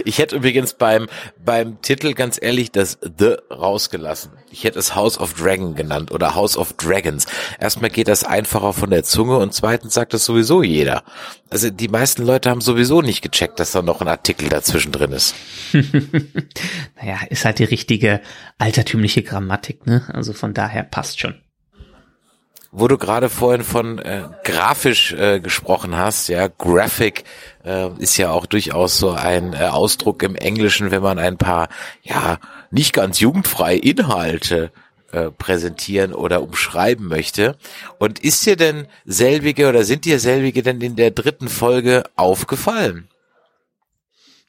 Ich hätte übrigens beim, beim Titel ganz ehrlich das The rausgelassen. Ich hätte es House of Dragon genannt oder House of Dragons. Erstmal geht das einfacher von der Zunge und zweitens sagt das sowieso jeder. Also die meisten Leute haben sowieso nicht gecheckt, dass da noch ein Artikel dazwischen drin ist. naja, ist halt die richtige altertümliche Grammatik, ne? Also von daher passt schon wo du gerade vorhin von äh, grafisch äh, gesprochen hast, ja, Graphic äh, ist ja auch durchaus so ein äh, Ausdruck im Englischen, wenn man ein paar, ja, nicht ganz jugendfreie Inhalte äh, präsentieren oder umschreiben möchte. Und ist dir denn selbige oder sind dir selbige denn in der dritten Folge aufgefallen?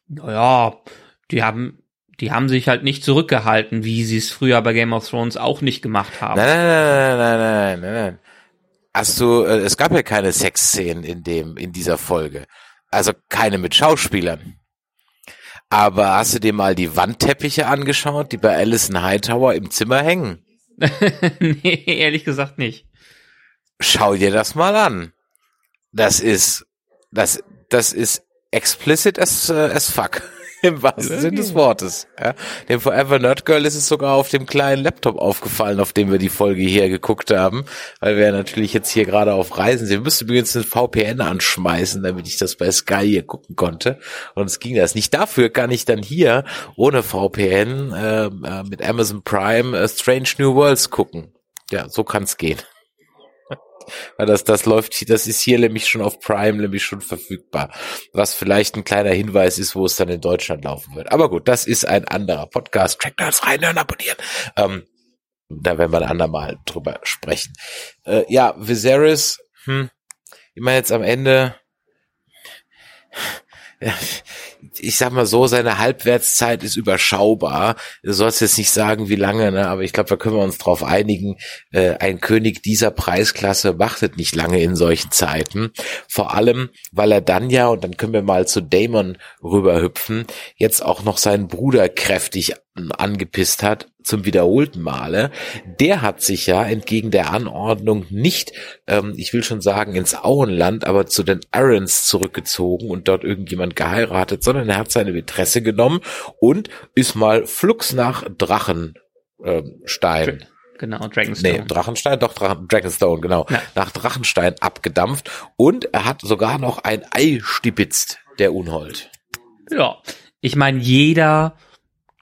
Naja, die haben die haben sich halt nicht zurückgehalten, wie sie es früher bei Game of Thrones auch nicht gemacht haben. Nein, nein, nein, nein, nein, nein, nein. Hast du, äh, es gab ja keine Sexszenen in dem, in dieser Folge. Also keine mit Schauspielern. Aber hast du dir mal die Wandteppiche angeschaut, die bei Alison Hightower im Zimmer hängen? nee, ehrlich gesagt nicht. Schau dir das mal an. Das ist, das, das ist explicit as, uh, as fuck. Im wahrsten Sinne des Wortes. Ja. Dem Forever Nerd Girl ist es sogar auf dem kleinen Laptop aufgefallen, auf dem wir die Folge hier geguckt haben, weil wir natürlich jetzt hier gerade auf Reisen sind. Wir müssten übrigens ein VPN anschmeißen, damit ich das bei Sky hier gucken konnte. Und es ging das nicht. Dafür kann ich dann hier ohne VPN äh, äh, mit Amazon Prime äh, Strange New Worlds gucken. Ja, so kann's gehen. Weil das, das läuft, das ist hier nämlich schon auf Prime nämlich schon verfügbar. Was vielleicht ein kleiner Hinweis ist, wo es dann in Deutschland laufen wird. Aber gut, das ist ein anderer Podcast. Track das reinhören, abonnieren. Ähm, da werden wir ein andermal drüber sprechen. Äh, ja, Viserys, hm, immer jetzt am Ende, ja, ich sag mal so, seine Halbwertszeit ist überschaubar. Du sollst jetzt nicht sagen, wie lange, ne? aber ich glaube, da können wir uns drauf einigen. Äh, ein König dieser Preisklasse wartet nicht lange in solchen Zeiten. Vor allem, weil er dann ja, und dann können wir mal zu Damon rüberhüpfen, jetzt auch noch seinen Bruder kräftig angepisst hat zum wiederholten Male, der hat sich ja entgegen der Anordnung nicht, ähm, ich will schon sagen, ins Auenland, aber zu den Arons zurückgezogen und dort irgendjemand geheiratet, sondern er hat seine Mätresse genommen und ist mal flugs nach Drachenstein. Ähm, Genau, Dragonstone. Nee, Drachenstein, doch Drachen, Dragonstone, genau. Ja. Nach Drachenstein abgedampft und er hat sogar noch ein Ei stibitzt, der Unhold. Ja, ich meine, jeder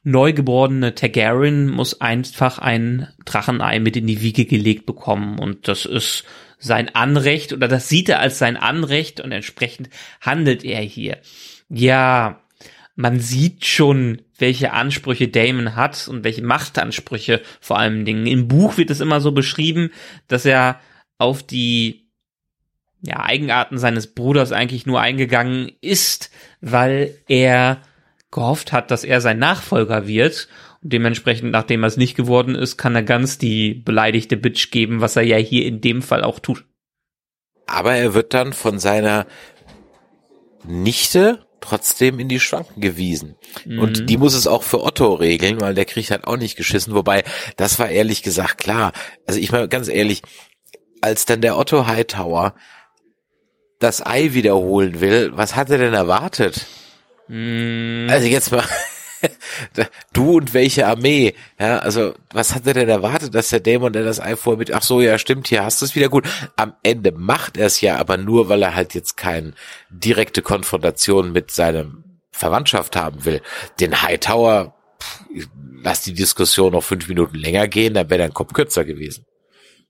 neugeborene Targaryen muss einfach ein Drachenei mit in die Wiege gelegt bekommen und das ist sein Anrecht oder das sieht er als sein Anrecht und entsprechend handelt er hier. Ja, man sieht schon, welche Ansprüche Damon hat und welche Machtansprüche vor allen Dingen. Im Buch wird es immer so beschrieben, dass er auf die ja, Eigenarten seines Bruders eigentlich nur eingegangen ist, weil er gehofft hat, dass er sein Nachfolger wird. Und dementsprechend, nachdem er es nicht geworden ist, kann er ganz die beleidigte Bitch geben, was er ja hier in dem Fall auch tut. Aber er wird dann von seiner Nichte trotzdem in die Schranken gewiesen. Mhm. Und die muss es auch für Otto regeln, weil der kriegt halt auch nicht geschissen. Wobei, das war ehrlich gesagt klar. Also ich meine ganz ehrlich, als dann der Otto Hightower das Ei wiederholen will, was hat er denn erwartet? Mhm. Also jetzt mal, du und welche Armee? Ja, also was hat er denn erwartet, dass der Dämon, der das vorher mit, ach so, ja, stimmt, hier hast du es wieder gut. Am Ende macht er es ja, aber nur, weil er halt jetzt keine direkte Konfrontation mit seinem Verwandtschaft haben will. Den Hightower, pff, lass die Diskussion noch fünf Minuten länger gehen, dann wäre dein Kopf kürzer gewesen.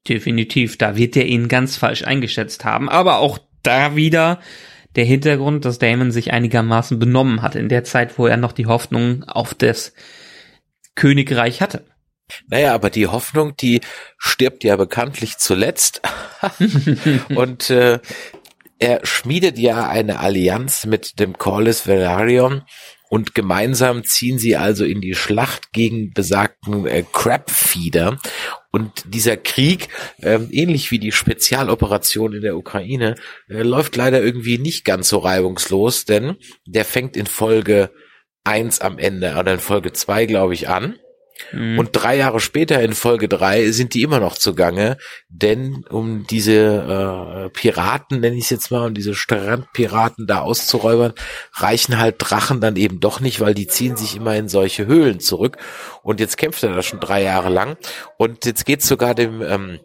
Definitiv, da wird er ihn ganz falsch eingeschätzt haben. Aber auch da wieder der Hintergrund, dass Damon sich einigermaßen benommen hat in der Zeit, wo er noch die Hoffnung auf das Königreich hatte. Naja, aber die Hoffnung, die stirbt ja bekanntlich zuletzt. Und äh, er schmiedet ja eine Allianz mit dem Corlys Velaryon und gemeinsam ziehen sie also in die Schlacht gegen besagten äh, Crabfeeder. Und dieser Krieg, äh, ähnlich wie die Spezialoperation in der Ukraine, äh, läuft leider irgendwie nicht ganz so reibungslos, denn der fängt in Folge eins am Ende oder in Folge zwei, glaube ich, an. Mhm. Und drei Jahre später in Folge drei sind die immer noch zugange, denn um diese äh, Piraten, nenne ich es jetzt mal, um diese Strandpiraten da auszuräubern, reichen halt Drachen dann eben doch nicht, weil die ziehen sich immer in solche Höhlen zurück. Und jetzt kämpft er da schon drei Jahre lang. Und jetzt geht sogar dem ähm,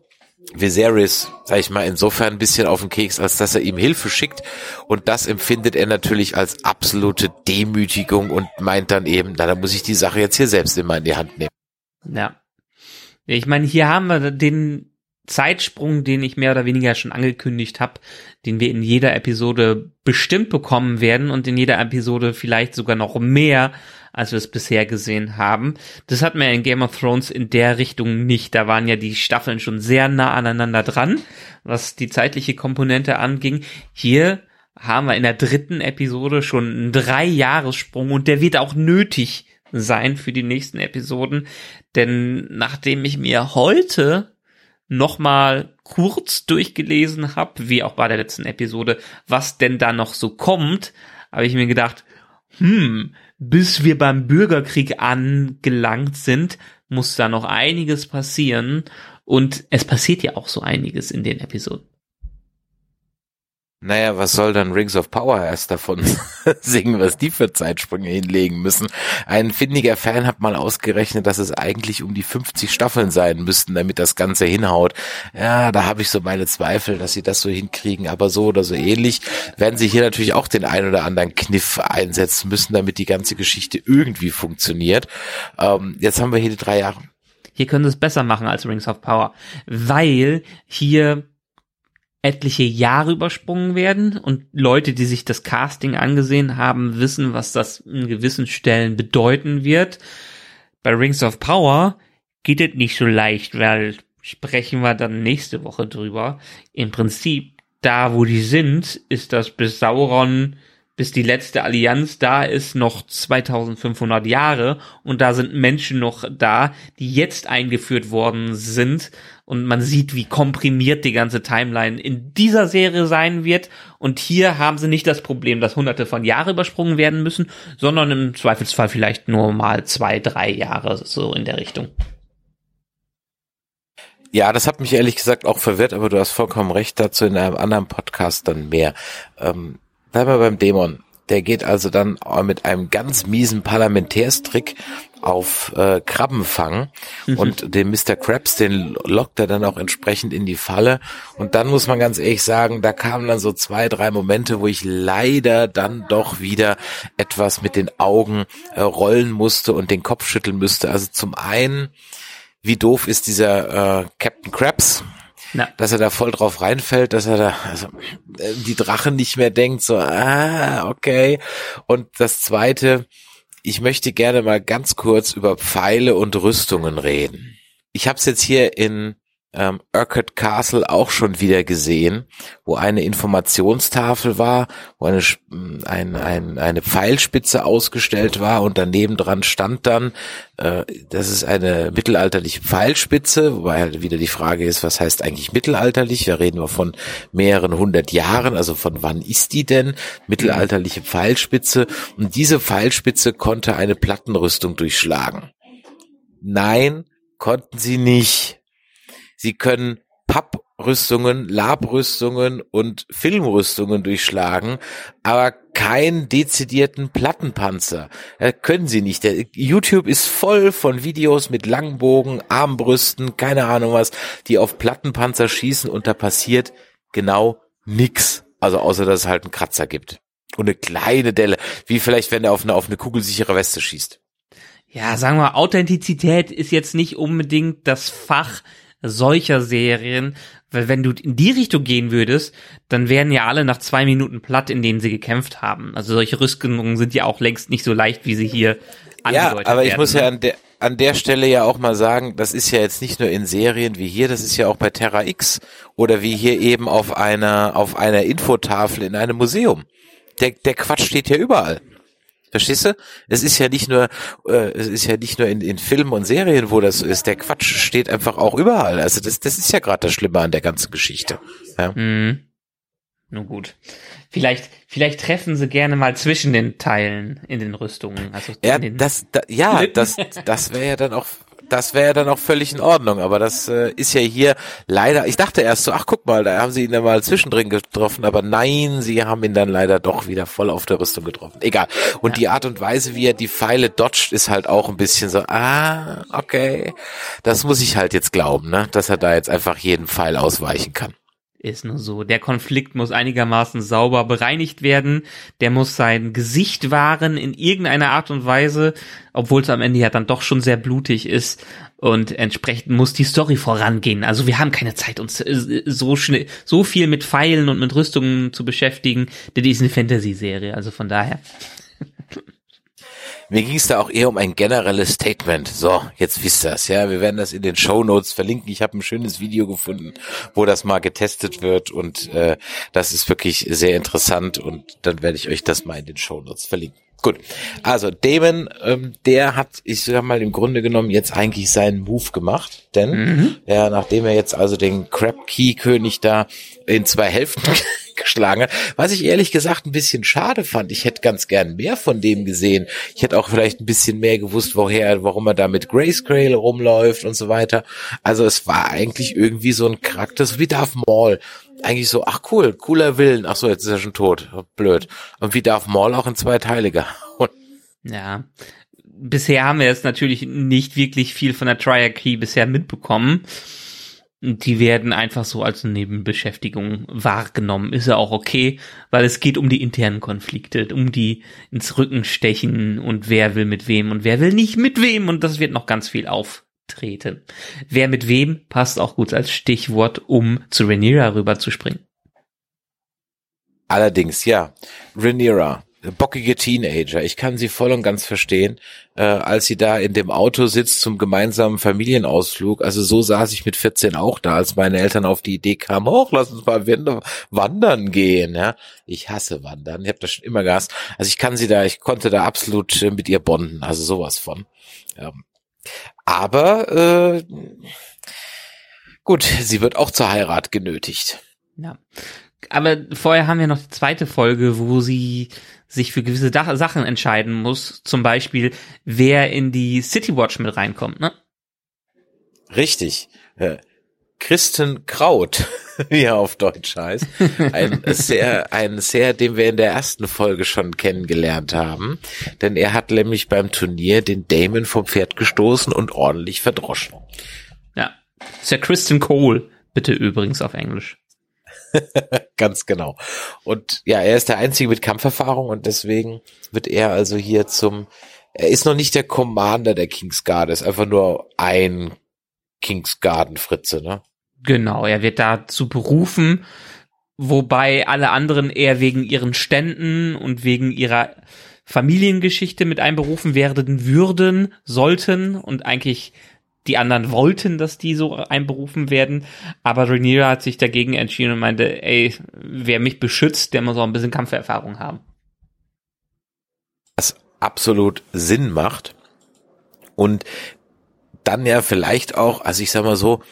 Viserys, sag ich mal, insofern ein bisschen auf den Keks, als dass er ihm Hilfe schickt. Und das empfindet er natürlich als absolute Demütigung und meint dann eben, na, da muss ich die Sache jetzt hier selbst immer in die Hand nehmen. Ja. Ich meine, hier haben wir den Zeitsprung, den ich mehr oder weniger schon angekündigt habe, den wir in jeder Episode bestimmt bekommen werden und in jeder Episode vielleicht sogar noch mehr als wir es bisher gesehen haben. Das hatten wir in Game of Thrones in der Richtung nicht. Da waren ja die Staffeln schon sehr nah aneinander dran, was die zeitliche Komponente anging. Hier haben wir in der dritten Episode schon einen Drei-Jahressprung und der wird auch nötig sein für die nächsten Episoden, denn nachdem ich mir heute nochmal kurz durchgelesen habe, wie auch bei der letzten Episode, was denn da noch so kommt, habe ich mir gedacht, hm, bis wir beim Bürgerkrieg angelangt sind, muss da noch einiges passieren. Und es passiert ja auch so einiges in den Episoden. Naja, was soll dann Rings of Power erst davon singen, was die für Zeitsprünge hinlegen müssen? Ein findiger Fan hat mal ausgerechnet, dass es eigentlich um die 50 Staffeln sein müssten, damit das Ganze hinhaut. Ja, da habe ich so meine Zweifel, dass sie das so hinkriegen, aber so oder so ähnlich werden sie hier natürlich auch den ein oder anderen Kniff einsetzen müssen, damit die ganze Geschichte irgendwie funktioniert. Ähm, jetzt haben wir hier die drei Jahre. Hier können sie es besser machen als Rings of Power, weil hier etliche Jahre übersprungen werden und Leute, die sich das Casting angesehen haben, wissen, was das in gewissen Stellen bedeuten wird. Bei Rings of Power geht es nicht so leicht, weil sprechen wir dann nächste Woche drüber. Im Prinzip, da wo die sind, ist das bis Sauron bis die letzte Allianz da ist, noch 2500 Jahre und da sind Menschen noch da, die jetzt eingeführt worden sind und man sieht, wie komprimiert die ganze Timeline in dieser Serie sein wird und hier haben sie nicht das Problem, dass hunderte von Jahren übersprungen werden müssen, sondern im Zweifelsfall vielleicht nur mal zwei, drei Jahre so in der Richtung. Ja, das hat mich ehrlich gesagt auch verwirrt, aber du hast vollkommen recht dazu in einem anderen Podcast dann mehr. Ähm Bleiben wir beim Dämon. Der geht also dann mit einem ganz miesen Parlamentärstrick auf äh, Krabbenfang mhm. und den Mr. Krabs, den lockt er dann auch entsprechend in die Falle. Und dann muss man ganz ehrlich sagen, da kamen dann so zwei, drei Momente, wo ich leider dann doch wieder etwas mit den Augen äh, rollen musste und den Kopf schütteln müsste. Also zum einen, wie doof ist dieser äh, Captain Krabs, na. dass er da voll drauf reinfällt, dass er da also, äh, die Drachen nicht mehr denkt, so, ah, okay. Und das zweite, ich möchte gerne mal ganz kurz über Pfeile und Rüstungen reden. Ich habe es jetzt hier in ähm, Urquhart Castle auch schon wieder gesehen, wo eine Informationstafel war, wo eine, ein, ein, eine Pfeilspitze ausgestellt war und daneben dran stand dann, äh, das ist eine mittelalterliche Pfeilspitze, wobei halt wieder die Frage ist, was heißt eigentlich mittelalterlich? Da reden wir von mehreren hundert Jahren, also von wann ist die denn? Mittelalterliche Pfeilspitze und diese Pfeilspitze konnte eine Plattenrüstung durchschlagen. Nein, konnten sie nicht. Sie können Papp Rüstungen, Labrüstungen und Filmrüstungen durchschlagen, aber keinen dezidierten Plattenpanzer. Äh, können sie nicht. YouTube ist voll von Videos mit Langbogen, Armbrüsten, keine Ahnung was, die auf Plattenpanzer schießen und da passiert genau nix. Also außer dass es halt einen Kratzer gibt. Und eine kleine Delle, wie vielleicht wenn er auf eine, auf eine kugelsichere Weste schießt. Ja, sagen wir, Authentizität ist jetzt nicht unbedingt das Fach solcher Serien, weil wenn du in die Richtung gehen würdest, dann wären ja alle nach zwei Minuten platt, in denen sie gekämpft haben. Also solche Rüstungen sind ja auch längst nicht so leicht, wie sie hier angedeutet Ja, aber ich werden, muss ne? ja an der, an der Stelle ja auch mal sagen, das ist ja jetzt nicht nur in Serien wie hier, das ist ja auch bei Terra X oder wie hier eben auf einer, auf einer Infotafel in einem Museum. Der, der Quatsch steht ja überall. Verstehst du? Es ist ja nicht nur, äh, es ist ja nicht nur in, in Filmen und Serien, wo das so ist. Der Quatsch steht einfach auch überall. Also das, das ist ja gerade das Schlimme an der ganzen Geschichte. Ja. Mhm. Nun gut. Vielleicht, vielleicht treffen sie gerne mal zwischen den Teilen in den Rüstungen. Also ja, das, da, ja, das, das wäre ja dann auch das wäre ja dann auch völlig in Ordnung. Aber das äh, ist ja hier leider, ich dachte erst so, ach guck mal, da haben sie ihn ja mal zwischendrin getroffen, aber nein, sie haben ihn dann leider doch wieder voll auf der Rüstung getroffen. Egal. Und ja. die Art und Weise, wie er die Pfeile dodgt, ist halt auch ein bisschen so, ah, okay. Das muss ich halt jetzt glauben, ne? Dass er da jetzt einfach jeden Pfeil ausweichen kann. Ist nur so. Der Konflikt muss einigermaßen sauber bereinigt werden. Der muss sein Gesicht wahren in irgendeiner Art und Weise, obwohl es am Ende ja dann doch schon sehr blutig ist. Und entsprechend muss die Story vorangehen. Also wir haben keine Zeit, uns äh, so schnell, so viel mit Pfeilen und mit Rüstungen zu beschäftigen, denn die ist eine Fantasy-Serie. Also von daher. Mir ging es da auch eher um ein generelles Statement. So, jetzt wisst ihr es, ja. Wir werden das in den Show Notes verlinken. Ich habe ein schönes Video gefunden, wo das mal getestet wird und äh, das ist wirklich sehr interessant und dann werde ich euch das mal in den Show Notes verlinken. Gut, also Damon, ähm, der hat, ich sag mal, im Grunde genommen jetzt eigentlich seinen Move gemacht, denn mhm. ja, nachdem er jetzt also den Crab Key König da in zwei Hälften geschlagen hat, was ich ehrlich gesagt ein bisschen schade fand. Ich hätte ganz gern mehr von dem gesehen. Ich hätte auch vielleicht ein bisschen mehr gewusst, woher, warum er da mit Grayscale rumläuft und so weiter. Also es war eigentlich irgendwie so ein Charakter, so wie Darth Maul eigentlich so, ach cool, cooler Willen. Ach so, jetzt ist er schon tot. Blöd. Und wie darf Maul auch in zwei Teile gehauen? Ja. Bisher haben wir jetzt natürlich nicht wirklich viel von der Triarchy bisher mitbekommen. Die werden einfach so als Nebenbeschäftigung wahrgenommen. Ist ja auch okay, weil es geht um die internen Konflikte, um die ins Rücken stechen und wer will mit wem und wer will nicht mit wem und das wird noch ganz viel auf treten. Wer mit wem passt auch gut als Stichwort, um zu Rhaenyra rüberzuspringen. Allerdings, ja. Rhaenyra, bockige Teenager. Ich kann sie voll und ganz verstehen, äh, als sie da in dem Auto sitzt zum gemeinsamen Familienausflug. Also so saß ich mit 14 auch da, als meine Eltern auf die Idee kamen, hoch, lass uns mal wandern gehen. Ja, ich hasse Wandern. Ich habe das schon immer gehasst. Also ich kann sie da, ich konnte da absolut äh, mit ihr bonden. Also sowas von. Ähm, aber äh, gut, sie wird auch zur Heirat genötigt. Ja. Aber vorher haben wir noch die zweite Folge, wo sie sich für gewisse Dach Sachen entscheiden muss. Zum Beispiel, wer in die City Watch mit reinkommt, ne? Richtig. Äh, Kristen Kraut, wie er auf Deutsch heißt. Ein sehr, ein sehr, den wir in der ersten Folge schon kennengelernt haben. Denn er hat nämlich beim Turnier den Damon vom Pferd gestoßen und ordentlich verdroschen. Ja. Sir Kristen Cole, bitte übrigens auf Englisch. Ganz genau. Und ja, er ist der Einzige mit Kampferfahrung und deswegen wird er also hier zum, er ist noch nicht der Commander der Kingsguard, er ist einfach nur ein Kingsgarden Fritze, ne? Genau, er wird dazu berufen, wobei alle anderen eher wegen ihren Ständen und wegen ihrer Familiengeschichte mit einberufen werden würden, sollten und eigentlich die anderen wollten, dass die so einberufen werden, aber Rhaenyra hat sich dagegen entschieden und meinte, ey, wer mich beschützt, der muss auch ein bisschen Kampferfahrung haben. Was absolut Sinn macht und dann ja vielleicht auch, also ich sag mal so,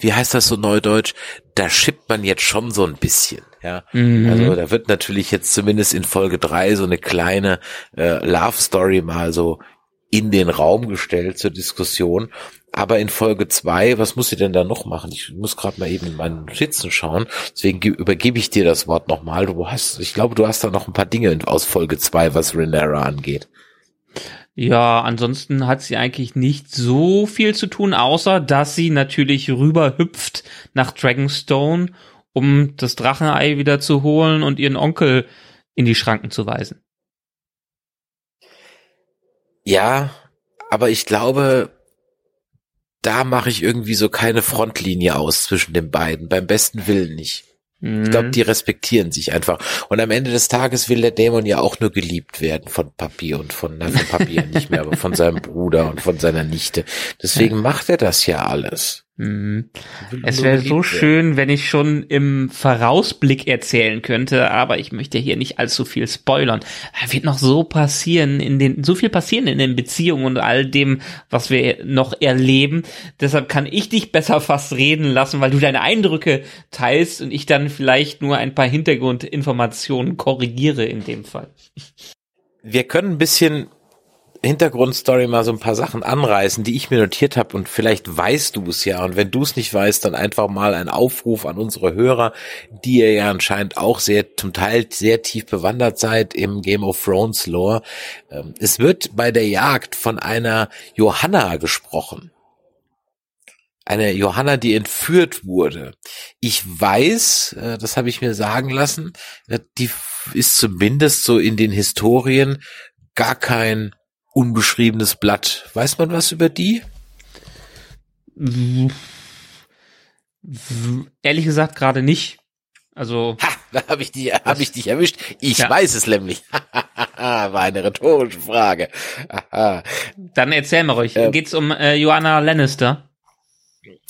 wie heißt das so neudeutsch, da schippt man jetzt schon so ein bisschen, ja. Mhm. Also da wird natürlich jetzt zumindest in Folge drei so eine kleine äh, Love Story mal so in den Raum gestellt zur Diskussion. Aber in Folge zwei, was muss sie denn da noch machen? Ich muss gerade mal eben in meinen Notizen schauen. Deswegen übergebe ich dir das Wort nochmal. Du hast, ich glaube, du hast da noch ein paar Dinge aus Folge zwei, was Renera angeht. Ja, ansonsten hat sie eigentlich nicht so viel zu tun, außer dass sie natürlich rüber hüpft nach Dragonstone, um das Drachenei wieder zu holen und ihren Onkel in die Schranken zu weisen. Ja, aber ich glaube, da mache ich irgendwie so keine Frontlinie aus zwischen den beiden. Beim besten Willen nicht. Ich glaube, mhm. die respektieren sich einfach. Und am Ende des Tages will der Dämon ja auch nur geliebt werden von Papi und von, nein, von Papi ja nicht mehr, aber von seinem Bruder und von seiner Nichte. Deswegen macht er das ja alles. Mhm. Es wäre so schön, wenn ich schon im Vorausblick erzählen könnte, aber ich möchte hier nicht allzu viel spoilern. Da wird noch so passieren in den, so viel passieren in den Beziehungen und all dem, was wir noch erleben. Deshalb kann ich dich besser fast reden lassen, weil du deine Eindrücke teilst und ich dann vielleicht nur ein paar Hintergrundinformationen korrigiere in dem Fall. Wir können ein bisschen Hintergrundstory mal so ein paar Sachen anreißen, die ich mir notiert habe und vielleicht weißt du es ja und wenn du es nicht weißt, dann einfach mal ein Aufruf an unsere Hörer, die ihr ja anscheinend auch sehr zum Teil sehr tief bewandert seid im Game of Thrones Lore. Ähm, es wird bei der Jagd von einer Johanna gesprochen. Eine Johanna, die entführt wurde. Ich weiß, äh, das habe ich mir sagen lassen, äh, die ist zumindest so in den Historien gar kein unbeschriebenes Blatt. Weiß man was über die? Ehrlich gesagt gerade nicht. Also ha, da habe ich dich hab ich dich erwischt. Ich ja. weiß es nämlich. War eine rhetorische Frage. Dann erzähl mal ruhig. Ähm, Geht's um äh, Joanna Lannister?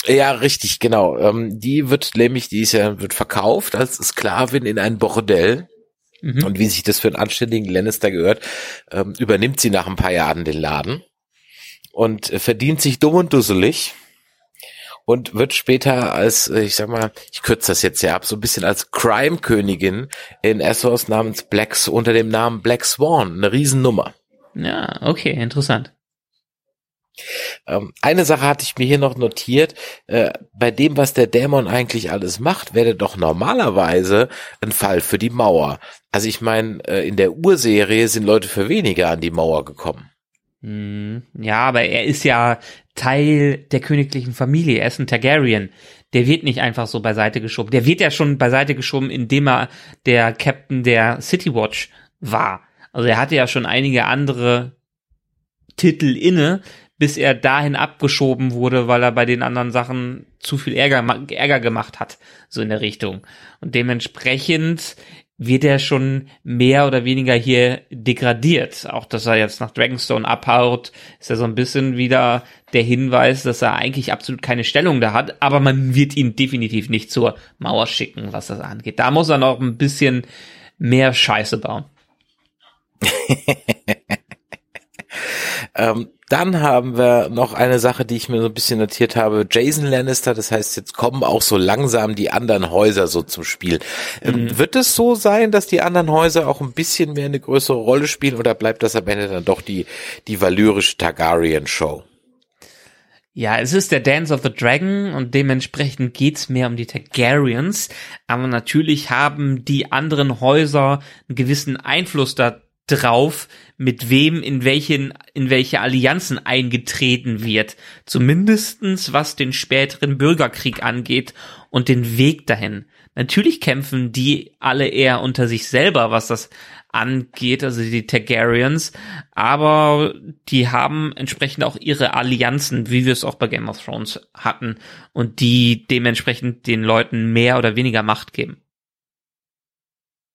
Ja, richtig, genau. Ähm, die wird nämlich, die ist ja wird verkauft als Sklavin in ein Bordell Mhm. Und wie sich das für einen anständigen Lannister gehört, ähm, übernimmt sie nach ein paar Jahren den Laden und äh, verdient sich dumm und dusselig und wird später als, äh, ich sag mal, ich kürze das jetzt ja ab, so ein bisschen als Crime-Königin in Essos namens Blacks unter dem Namen Black Swan, eine Riesennummer. Ja, okay, interessant. Ähm, eine Sache hatte ich mir hier noch notiert. Äh, bei dem, was der Dämon eigentlich alles macht, wäre doch normalerweise ein Fall für die Mauer. Also ich meine, äh, in der Urserie sind Leute für weniger an die Mauer gekommen. Hm, ja, aber er ist ja Teil der königlichen Familie. Er ist ein Targaryen. Der wird nicht einfach so beiseite geschoben. Der wird ja schon beiseite geschoben, indem er der Captain der City Watch war. Also er hatte ja schon einige andere Titel inne, bis er dahin abgeschoben wurde, weil er bei den anderen Sachen zu viel Ärger, Ärger gemacht hat, so in der Richtung. Und dementsprechend wird er schon mehr oder weniger hier degradiert. Auch dass er jetzt nach Dragonstone abhaut, ist ja so ein bisschen wieder der Hinweis, dass er eigentlich absolut keine Stellung da hat, aber man wird ihn definitiv nicht zur Mauer schicken, was das angeht. Da muss er noch ein bisschen mehr Scheiße bauen. ähm, dann haben wir noch eine Sache, die ich mir so ein bisschen notiert habe. Jason Lannister, das heißt, jetzt kommen auch so langsam die anderen Häuser so zum Spiel. Ähm, mhm. Wird es so sein, dass die anderen Häuser auch ein bisschen mehr eine größere Rolle spielen oder bleibt das am Ende dann doch die, die valyrische Targaryen-Show? Ja, es ist der Dance of the Dragon und dementsprechend geht's mehr um die Targaryens. Aber natürlich haben die anderen Häuser einen gewissen Einfluss da drauf, mit wem in welchen, in welche Allianzen eingetreten wird. Zumindestens was den späteren Bürgerkrieg angeht und den Weg dahin. Natürlich kämpfen die alle eher unter sich selber, was das angeht, also die Targaryens, aber die haben entsprechend auch ihre Allianzen, wie wir es auch bei Game of Thrones hatten, und die dementsprechend den Leuten mehr oder weniger Macht geben.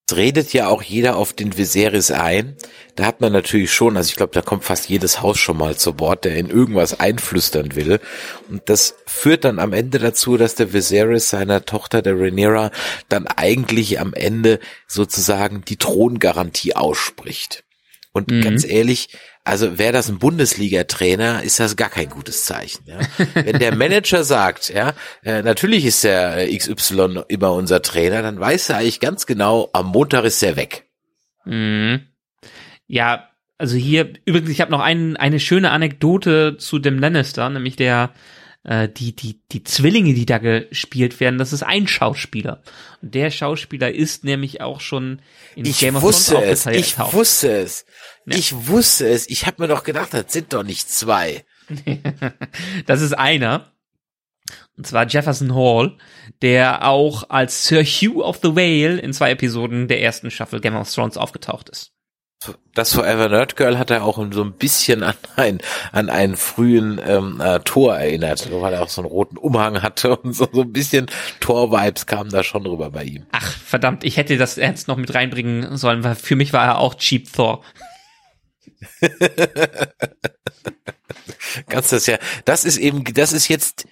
Es redet ja auch jeder auf den Viserys ein. Da hat man natürlich schon, also ich glaube, da kommt fast jedes Haus schon mal zu Wort, der in irgendwas einflüstern will. Und das führt dann am Ende dazu, dass der Viserys seiner Tochter, der Rhaenyra, dann eigentlich am Ende sozusagen die Throngarantie ausspricht. Und mhm. ganz ehrlich, also wäre das ein Bundesliga-Trainer, ist das gar kein gutes Zeichen. Ja? Wenn der Manager sagt, ja, äh, natürlich ist der äh, XY immer unser Trainer, dann weiß er eigentlich ganz genau, am Montag ist er weg. Mhm. Ja, also hier, übrigens, ich habe noch ein, eine schöne Anekdote zu dem Lannister, nämlich der, äh, die, die, die Zwillinge, die da gespielt werden, das ist ein Schauspieler. Und der Schauspieler ist nämlich auch schon in Ich Game of Thrones es, ich aufgetaucht. wusste es. Ja. Ich wusste es. Ich habe mir doch gedacht, das sind doch nicht zwei. das ist einer. Und zwar Jefferson Hall, der auch als Sir Hugh of the Whale in zwei Episoden der ersten Staffel Game of Thrones aufgetaucht ist. Das Forever Nerd Girl hat er auch so ein bisschen an ein, an einen frühen ähm, äh, Tor erinnert, weil er auch so einen roten Umhang hatte und so, so ein bisschen Tor-Vibes kamen da schon rüber bei ihm. Ach, verdammt, ich hätte das ernst noch mit reinbringen sollen, weil für mich war er auch Cheap Thor. Kannst das ja, das ist eben, das ist jetzt,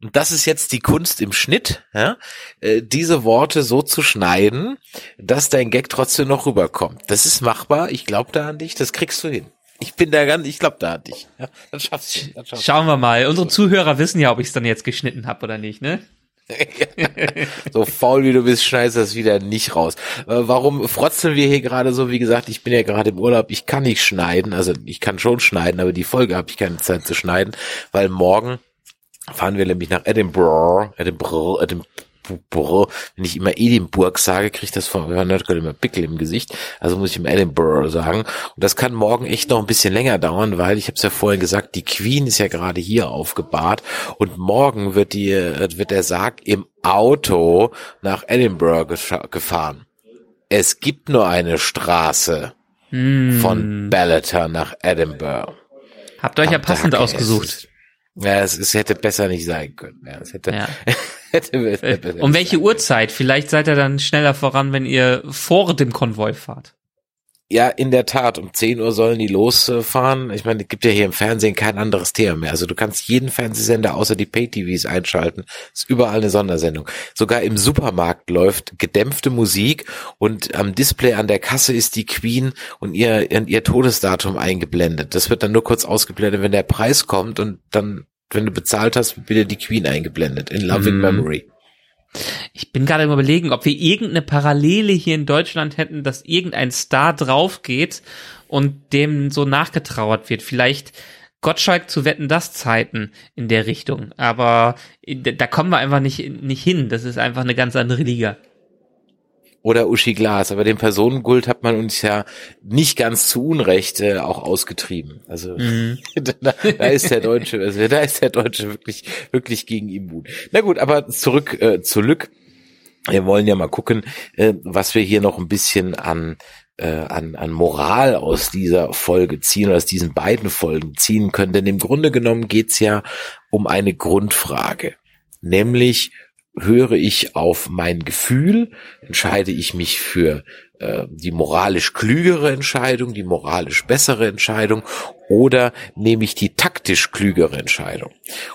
das ist jetzt die Kunst im Schnitt, ja, äh, diese Worte so zu schneiden, dass dein Gag trotzdem noch rüberkommt. Das ist machbar, ich glaube da an dich, das kriegst du hin. Ich bin da ganz, ich glaube da an dich. Ja, dann schaffst du. Dann schaffst. Schauen wir mal. Unsere Zuhörer wissen ja, ob ich es dann jetzt geschnitten habe oder nicht, ne? so faul wie du bist, schneidest das wieder nicht raus. Äh, warum frotzeln wir hier gerade so? Wie gesagt, ich bin ja gerade im Urlaub, ich kann nicht schneiden, also ich kann schon schneiden, aber die Folge habe ich keine Zeit zu schneiden, weil morgen fahren wir nämlich nach Edinburgh, Edinburgh, Edinburgh, wenn ich immer Edinburgh sage, kriegt das von Nerdgirl immer Pickel im Gesicht, also muss ich immer Edinburgh sagen. Und das kann morgen echt noch ein bisschen länger dauern, weil ich habe es ja vorhin gesagt, die Queen ist ja gerade hier aufgebahrt und morgen wird die wird der Sarg im Auto nach Edinburgh gefahren. Es gibt nur eine Straße Hm. von Ballater nach Edinburgh. Habt ihr euch ja passend ausgesucht. Ja, es, es hätte besser nicht sein können. Ja, es hätte, Ja. hätte, hätte besser Um nicht welche Uhrzeit? Vielleicht seid ihr dann schneller voran, wenn ihr vor dem Konvoi fahrt. Ja, in der Tat. Um 10 Uhr sollen die losfahren. Ich meine, es gibt ja hier im Fernsehen kein anderes Thema mehr. Also du kannst jeden Fernsehsender außer die Pay-TVs einschalten. Ist überall eine Sondersendung. Sogar im Supermarkt läuft gedämpfte Musik und am Display an der Kasse ist die Queen und ihr, und ihr Todesdatum eingeblendet. Das wird dann nur kurz ausgeblendet, wenn der Preis kommt und dann, wenn du bezahlt hast, wird wieder die Queen eingeblendet. In loving Mhm. memory. Ich bin gerade überlegen, ob wir irgendeine Parallele hier in Deutschland hätten, dass irgendein Star draufgeht und dem so nachgetrauert wird. Vielleicht Gottschalk zu wetten, das Zeiten in der Richtung. Aber da kommen wir einfach nicht, nicht hin. Das ist einfach eine ganz andere Liga. Oder Uschi Glas. Aber den Personenkult hat man uns ja nicht ganz zu Unrecht äh, auch ausgetrieben. Also Mhm. da, da ist der Deutsche, also da ist der Deutsche wirklich, wirklich gegen immun. Na gut, aber zurück äh, zu Lück. Wir wollen ja mal gucken, äh, was wir hier noch ein bisschen an äh, an, an Moral aus dieser Folge ziehen oder aus diesen beiden Folgen ziehen können. Denn im Grunde genommen geht's ja um eine Grundfrage, nämlich höre ich auf mein Gefühl, entscheide ich mich für äh, die moralisch klügere Entscheidung, die moralisch bessere Entscheidung oder nehme ich die taktisch klügere Entscheidung.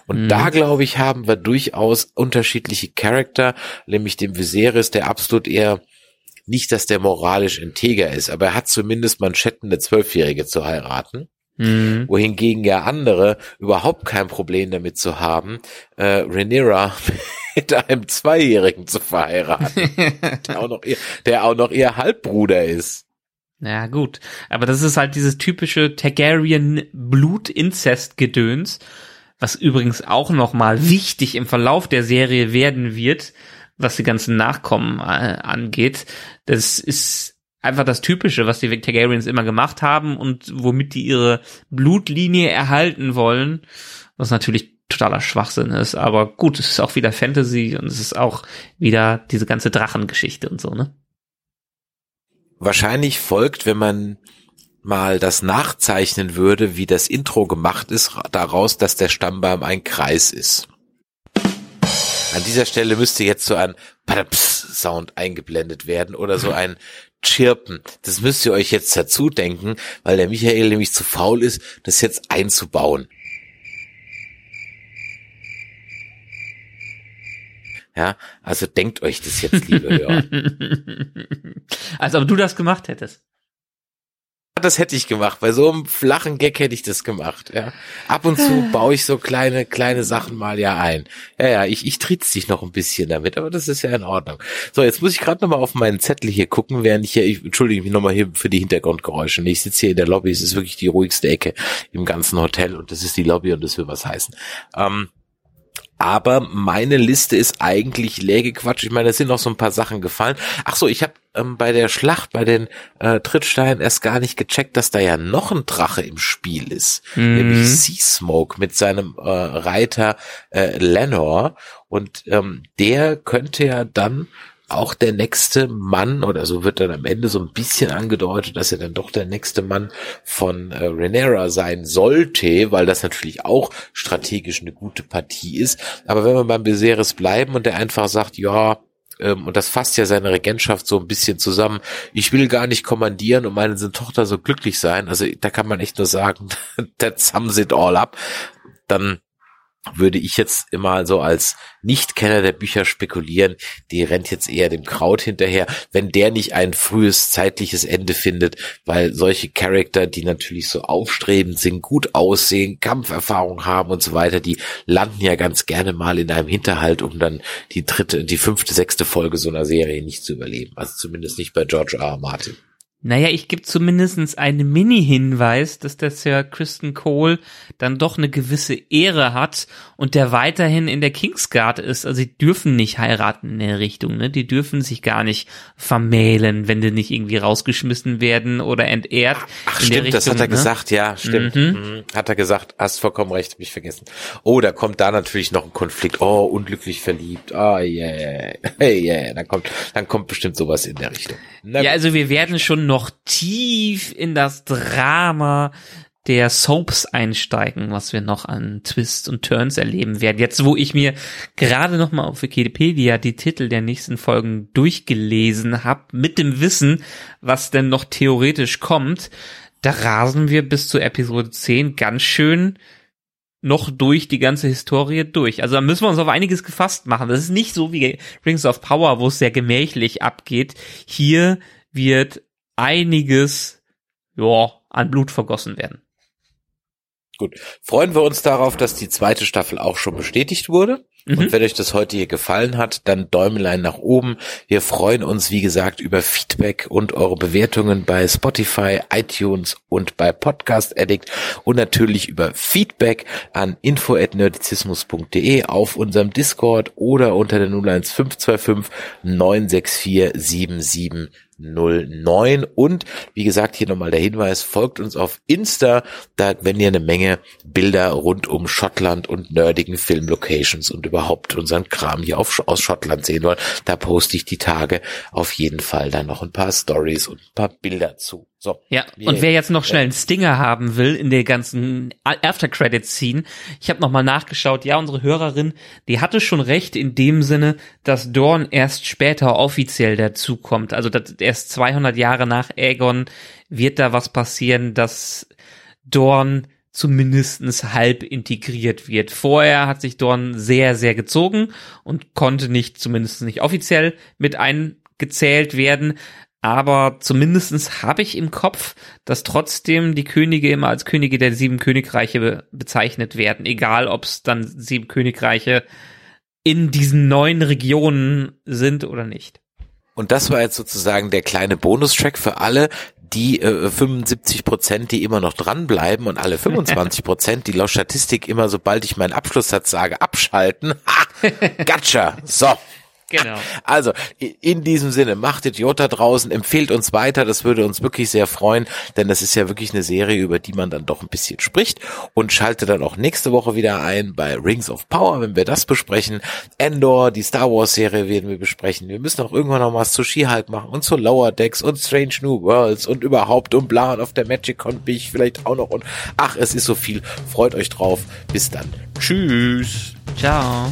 Und Mhm. da, glaube ich, haben wir durchaus unterschiedliche Charakter, nämlich den Viserys, der absolut eher nicht, dass der moralisch integer ist, aber er hat zumindest Manschetten, eine Zwölfjährige zu heiraten Mhm. wohingegen ja andere überhaupt kein Problem damit zu haben, äh, Rhaenyra mit einem Zweijährigen zu verheiraten, der auch noch ihr, der auch noch ihr Halbbruder ist. Ja, gut. Aber das ist halt dieses typische Targaryen-Blut-Inzest-Gedöns, was übrigens auch nochmal wichtig im Verlauf der Serie werden wird, was die ganzen Nachkommen äh, angeht. Das ist einfach das Typische, was die Targaryens immer gemacht haben und womit die ihre Blutlinie erhalten wollen, was natürlich totaler Schwachsinn ist. Aber gut, es ist auch wieder Fantasy und es ist auch wieder diese ganze Drachengeschichte und so, ne? Wahrscheinlich folgt, wenn man mal das nachzeichnen würde, wie das Intro gemacht ist, daraus, dass der Stammbaum ein Kreis ist. An dieser Stelle müsste jetzt so ein Padaps-Sound eingeblendet werden oder so ein Chirpen. Das müsst ihr euch jetzt dazu denken, weil der Michael nämlich zu faul ist, das jetzt einzubauen. Ja, also denkt euch das jetzt, liebe Hörer. Als ob du das gemacht hättest. Das hätte ich gemacht. Bei so einem flachen Gag hätte ich das gemacht. Ja. Ab und zu baue ich so kleine, kleine Sachen mal ja ein. Ja, ja, ich, ich tritt's dich noch ein bisschen damit, aber das ist ja in Ordnung. So, jetzt muss ich gerade nochmal auf meinen Zettel hier gucken, während ich hier, ich entschuldige mich nochmal hier für die Hintergrundgeräusche. Ich sitze hier in der Lobby, es ist wirklich die ruhigste Ecke im ganzen Hotel und das ist die Lobby und das will was heißen. Ähm, aber meine Liste ist eigentlich leer gequatscht. Ich meine, es sind noch so ein paar Sachen gefallen. Ach so, ich habe ähm, bei der Schlacht, bei den äh, Trittsteinen erst gar nicht gecheckt, dass da ja noch ein Drache im Spiel ist. Mhm. Nämlich Sea Smoke mit seinem äh, Reiter äh, Lenor. Und ähm, der könnte ja dann auch der nächste Mann, oder so wird dann am Ende so ein bisschen angedeutet, dass er dann doch der nächste Mann von äh, Renera sein sollte, weil das natürlich auch strategisch eine gute Partie ist. Aber wenn wir beim Viserys bleiben und der einfach sagt, ja, ähm, und das fasst ja seine Regentschaft so ein bisschen zusammen. Ich will gar nicht kommandieren und meine Tochter so glücklich sein. Also da kann man echt nur sagen, that sums it all up. Dann würde ich jetzt immer so als Nicht-Kenner der Bücher spekulieren, die rennt jetzt eher dem Kraut hinterher, wenn der nicht ein frühes zeitliches Ende findet, weil solche Charakter, die natürlich so aufstrebend sind, gut aussehen, Kampferfahrung haben und so weiter, die landen ja ganz gerne mal in einem Hinterhalt, um dann die dritte, die fünfte, sechste Folge so einer Serie nicht zu überleben. Also zumindest nicht bei George R. R. Martin. Naja, ich gebe zumindestens einen Mini-Hinweis, dass der Sir Kristen Cole dann doch eine gewisse Ehre hat und der weiterhin in der Kingsguard ist. Also die dürfen nicht heiraten in der Richtung, ne? Die dürfen sich gar nicht vermählen, wenn die nicht irgendwie rausgeschmissen werden oder entehrt. Ach, stimmt, Richtung, das hat er ne? gesagt, ja, stimmt. Mhm. Mhm. Hat er gesagt, hast vollkommen recht, hab ich vergessen. Oh, da kommt da natürlich noch ein Konflikt. Oh, unglücklich verliebt. Ah, oh, yeah. Hey, yeah. Dann kommt, dann kommt bestimmt sowas in der Richtung. Na, ja, also wir werden schon noch tief in das Drama der Soaps einsteigen, was wir noch an Twists und Turns erleben werden. Jetzt, wo ich mir gerade noch mal auf Wikipedia die Titel der nächsten Folgen durchgelesen habe, mit dem Wissen, was denn noch theoretisch kommt, da rasen wir bis zur Episode 10 ganz schön noch durch die ganze Historie durch. Also da müssen wir uns auf einiges gefasst machen. Das ist nicht so wie Rings of Power, wo es sehr gemächlich abgeht. Hier wird einiges ja, an Blut vergossen werden. Gut. Freuen wir uns darauf, dass die zweite Staffel auch schon bestätigt wurde. Mhm. Und wenn euch das heute hier gefallen hat, dann Däumelein nach oben. Wir freuen uns, wie gesagt, über Feedback und eure Bewertungen bei Spotify, iTunes und bei Podcast Addict und natürlich über Feedback an info@nerdizismus.de auf unserem Discord oder unter der 01525 964 77 09. Und wie gesagt, hier nochmal der Hinweis, folgt uns auf Insta, da wenn ihr eine Menge Bilder rund um Schottland und nerdigen Filmlocations und überhaupt unseren Kram hier auf, aus Schottland sehen wollt. Da poste ich die Tage auf jeden Fall dann noch ein paar Stories und ein paar Bilder zu. So. Ja, und wer jetzt noch schnell einen Stinger haben will in der ganzen After Credit Scene, ich habe nochmal nachgeschaut, ja, unsere Hörerin, die hatte schon recht in dem Sinne, dass Dorn erst später offiziell dazukommt. Also dass erst 200 Jahre nach Aegon wird da was passieren, dass Dorn zumindestens halb integriert wird. Vorher hat sich Dorn sehr, sehr gezogen und konnte nicht, zumindest nicht offiziell mit eingezählt werden. Aber zumindestens habe ich im Kopf, dass trotzdem die Könige immer als Könige der sieben Königreiche be bezeichnet werden, egal ob es dann sieben Königreiche in diesen neuen Regionen sind oder nicht. Und das war jetzt sozusagen der kleine Bonustrack für alle, die äh, 75 Prozent, die immer noch dranbleiben und alle 25 Prozent, die laut Statistik immer, sobald ich meinen Abschlusssatz sage, abschalten. Ha! Gotcha! So. Genau. Also, in diesem Sinne, macht Idiot draußen, empfehlt uns weiter, das würde uns wirklich sehr freuen, denn das ist ja wirklich eine Serie, über die man dann doch ein bisschen spricht und schalte dann auch nächste Woche wieder ein bei Rings of Power, wenn wir das besprechen. Endor, die Star Wars Serie werden wir besprechen. Wir müssen auch irgendwann noch was zu She-Hulk machen und zu Lower Decks und Strange New Worlds und überhaupt und bla und auf der Magic Con bin ich vielleicht auch noch und ach, es ist so viel. Freut euch drauf. Bis dann. Tschüss. Ciao.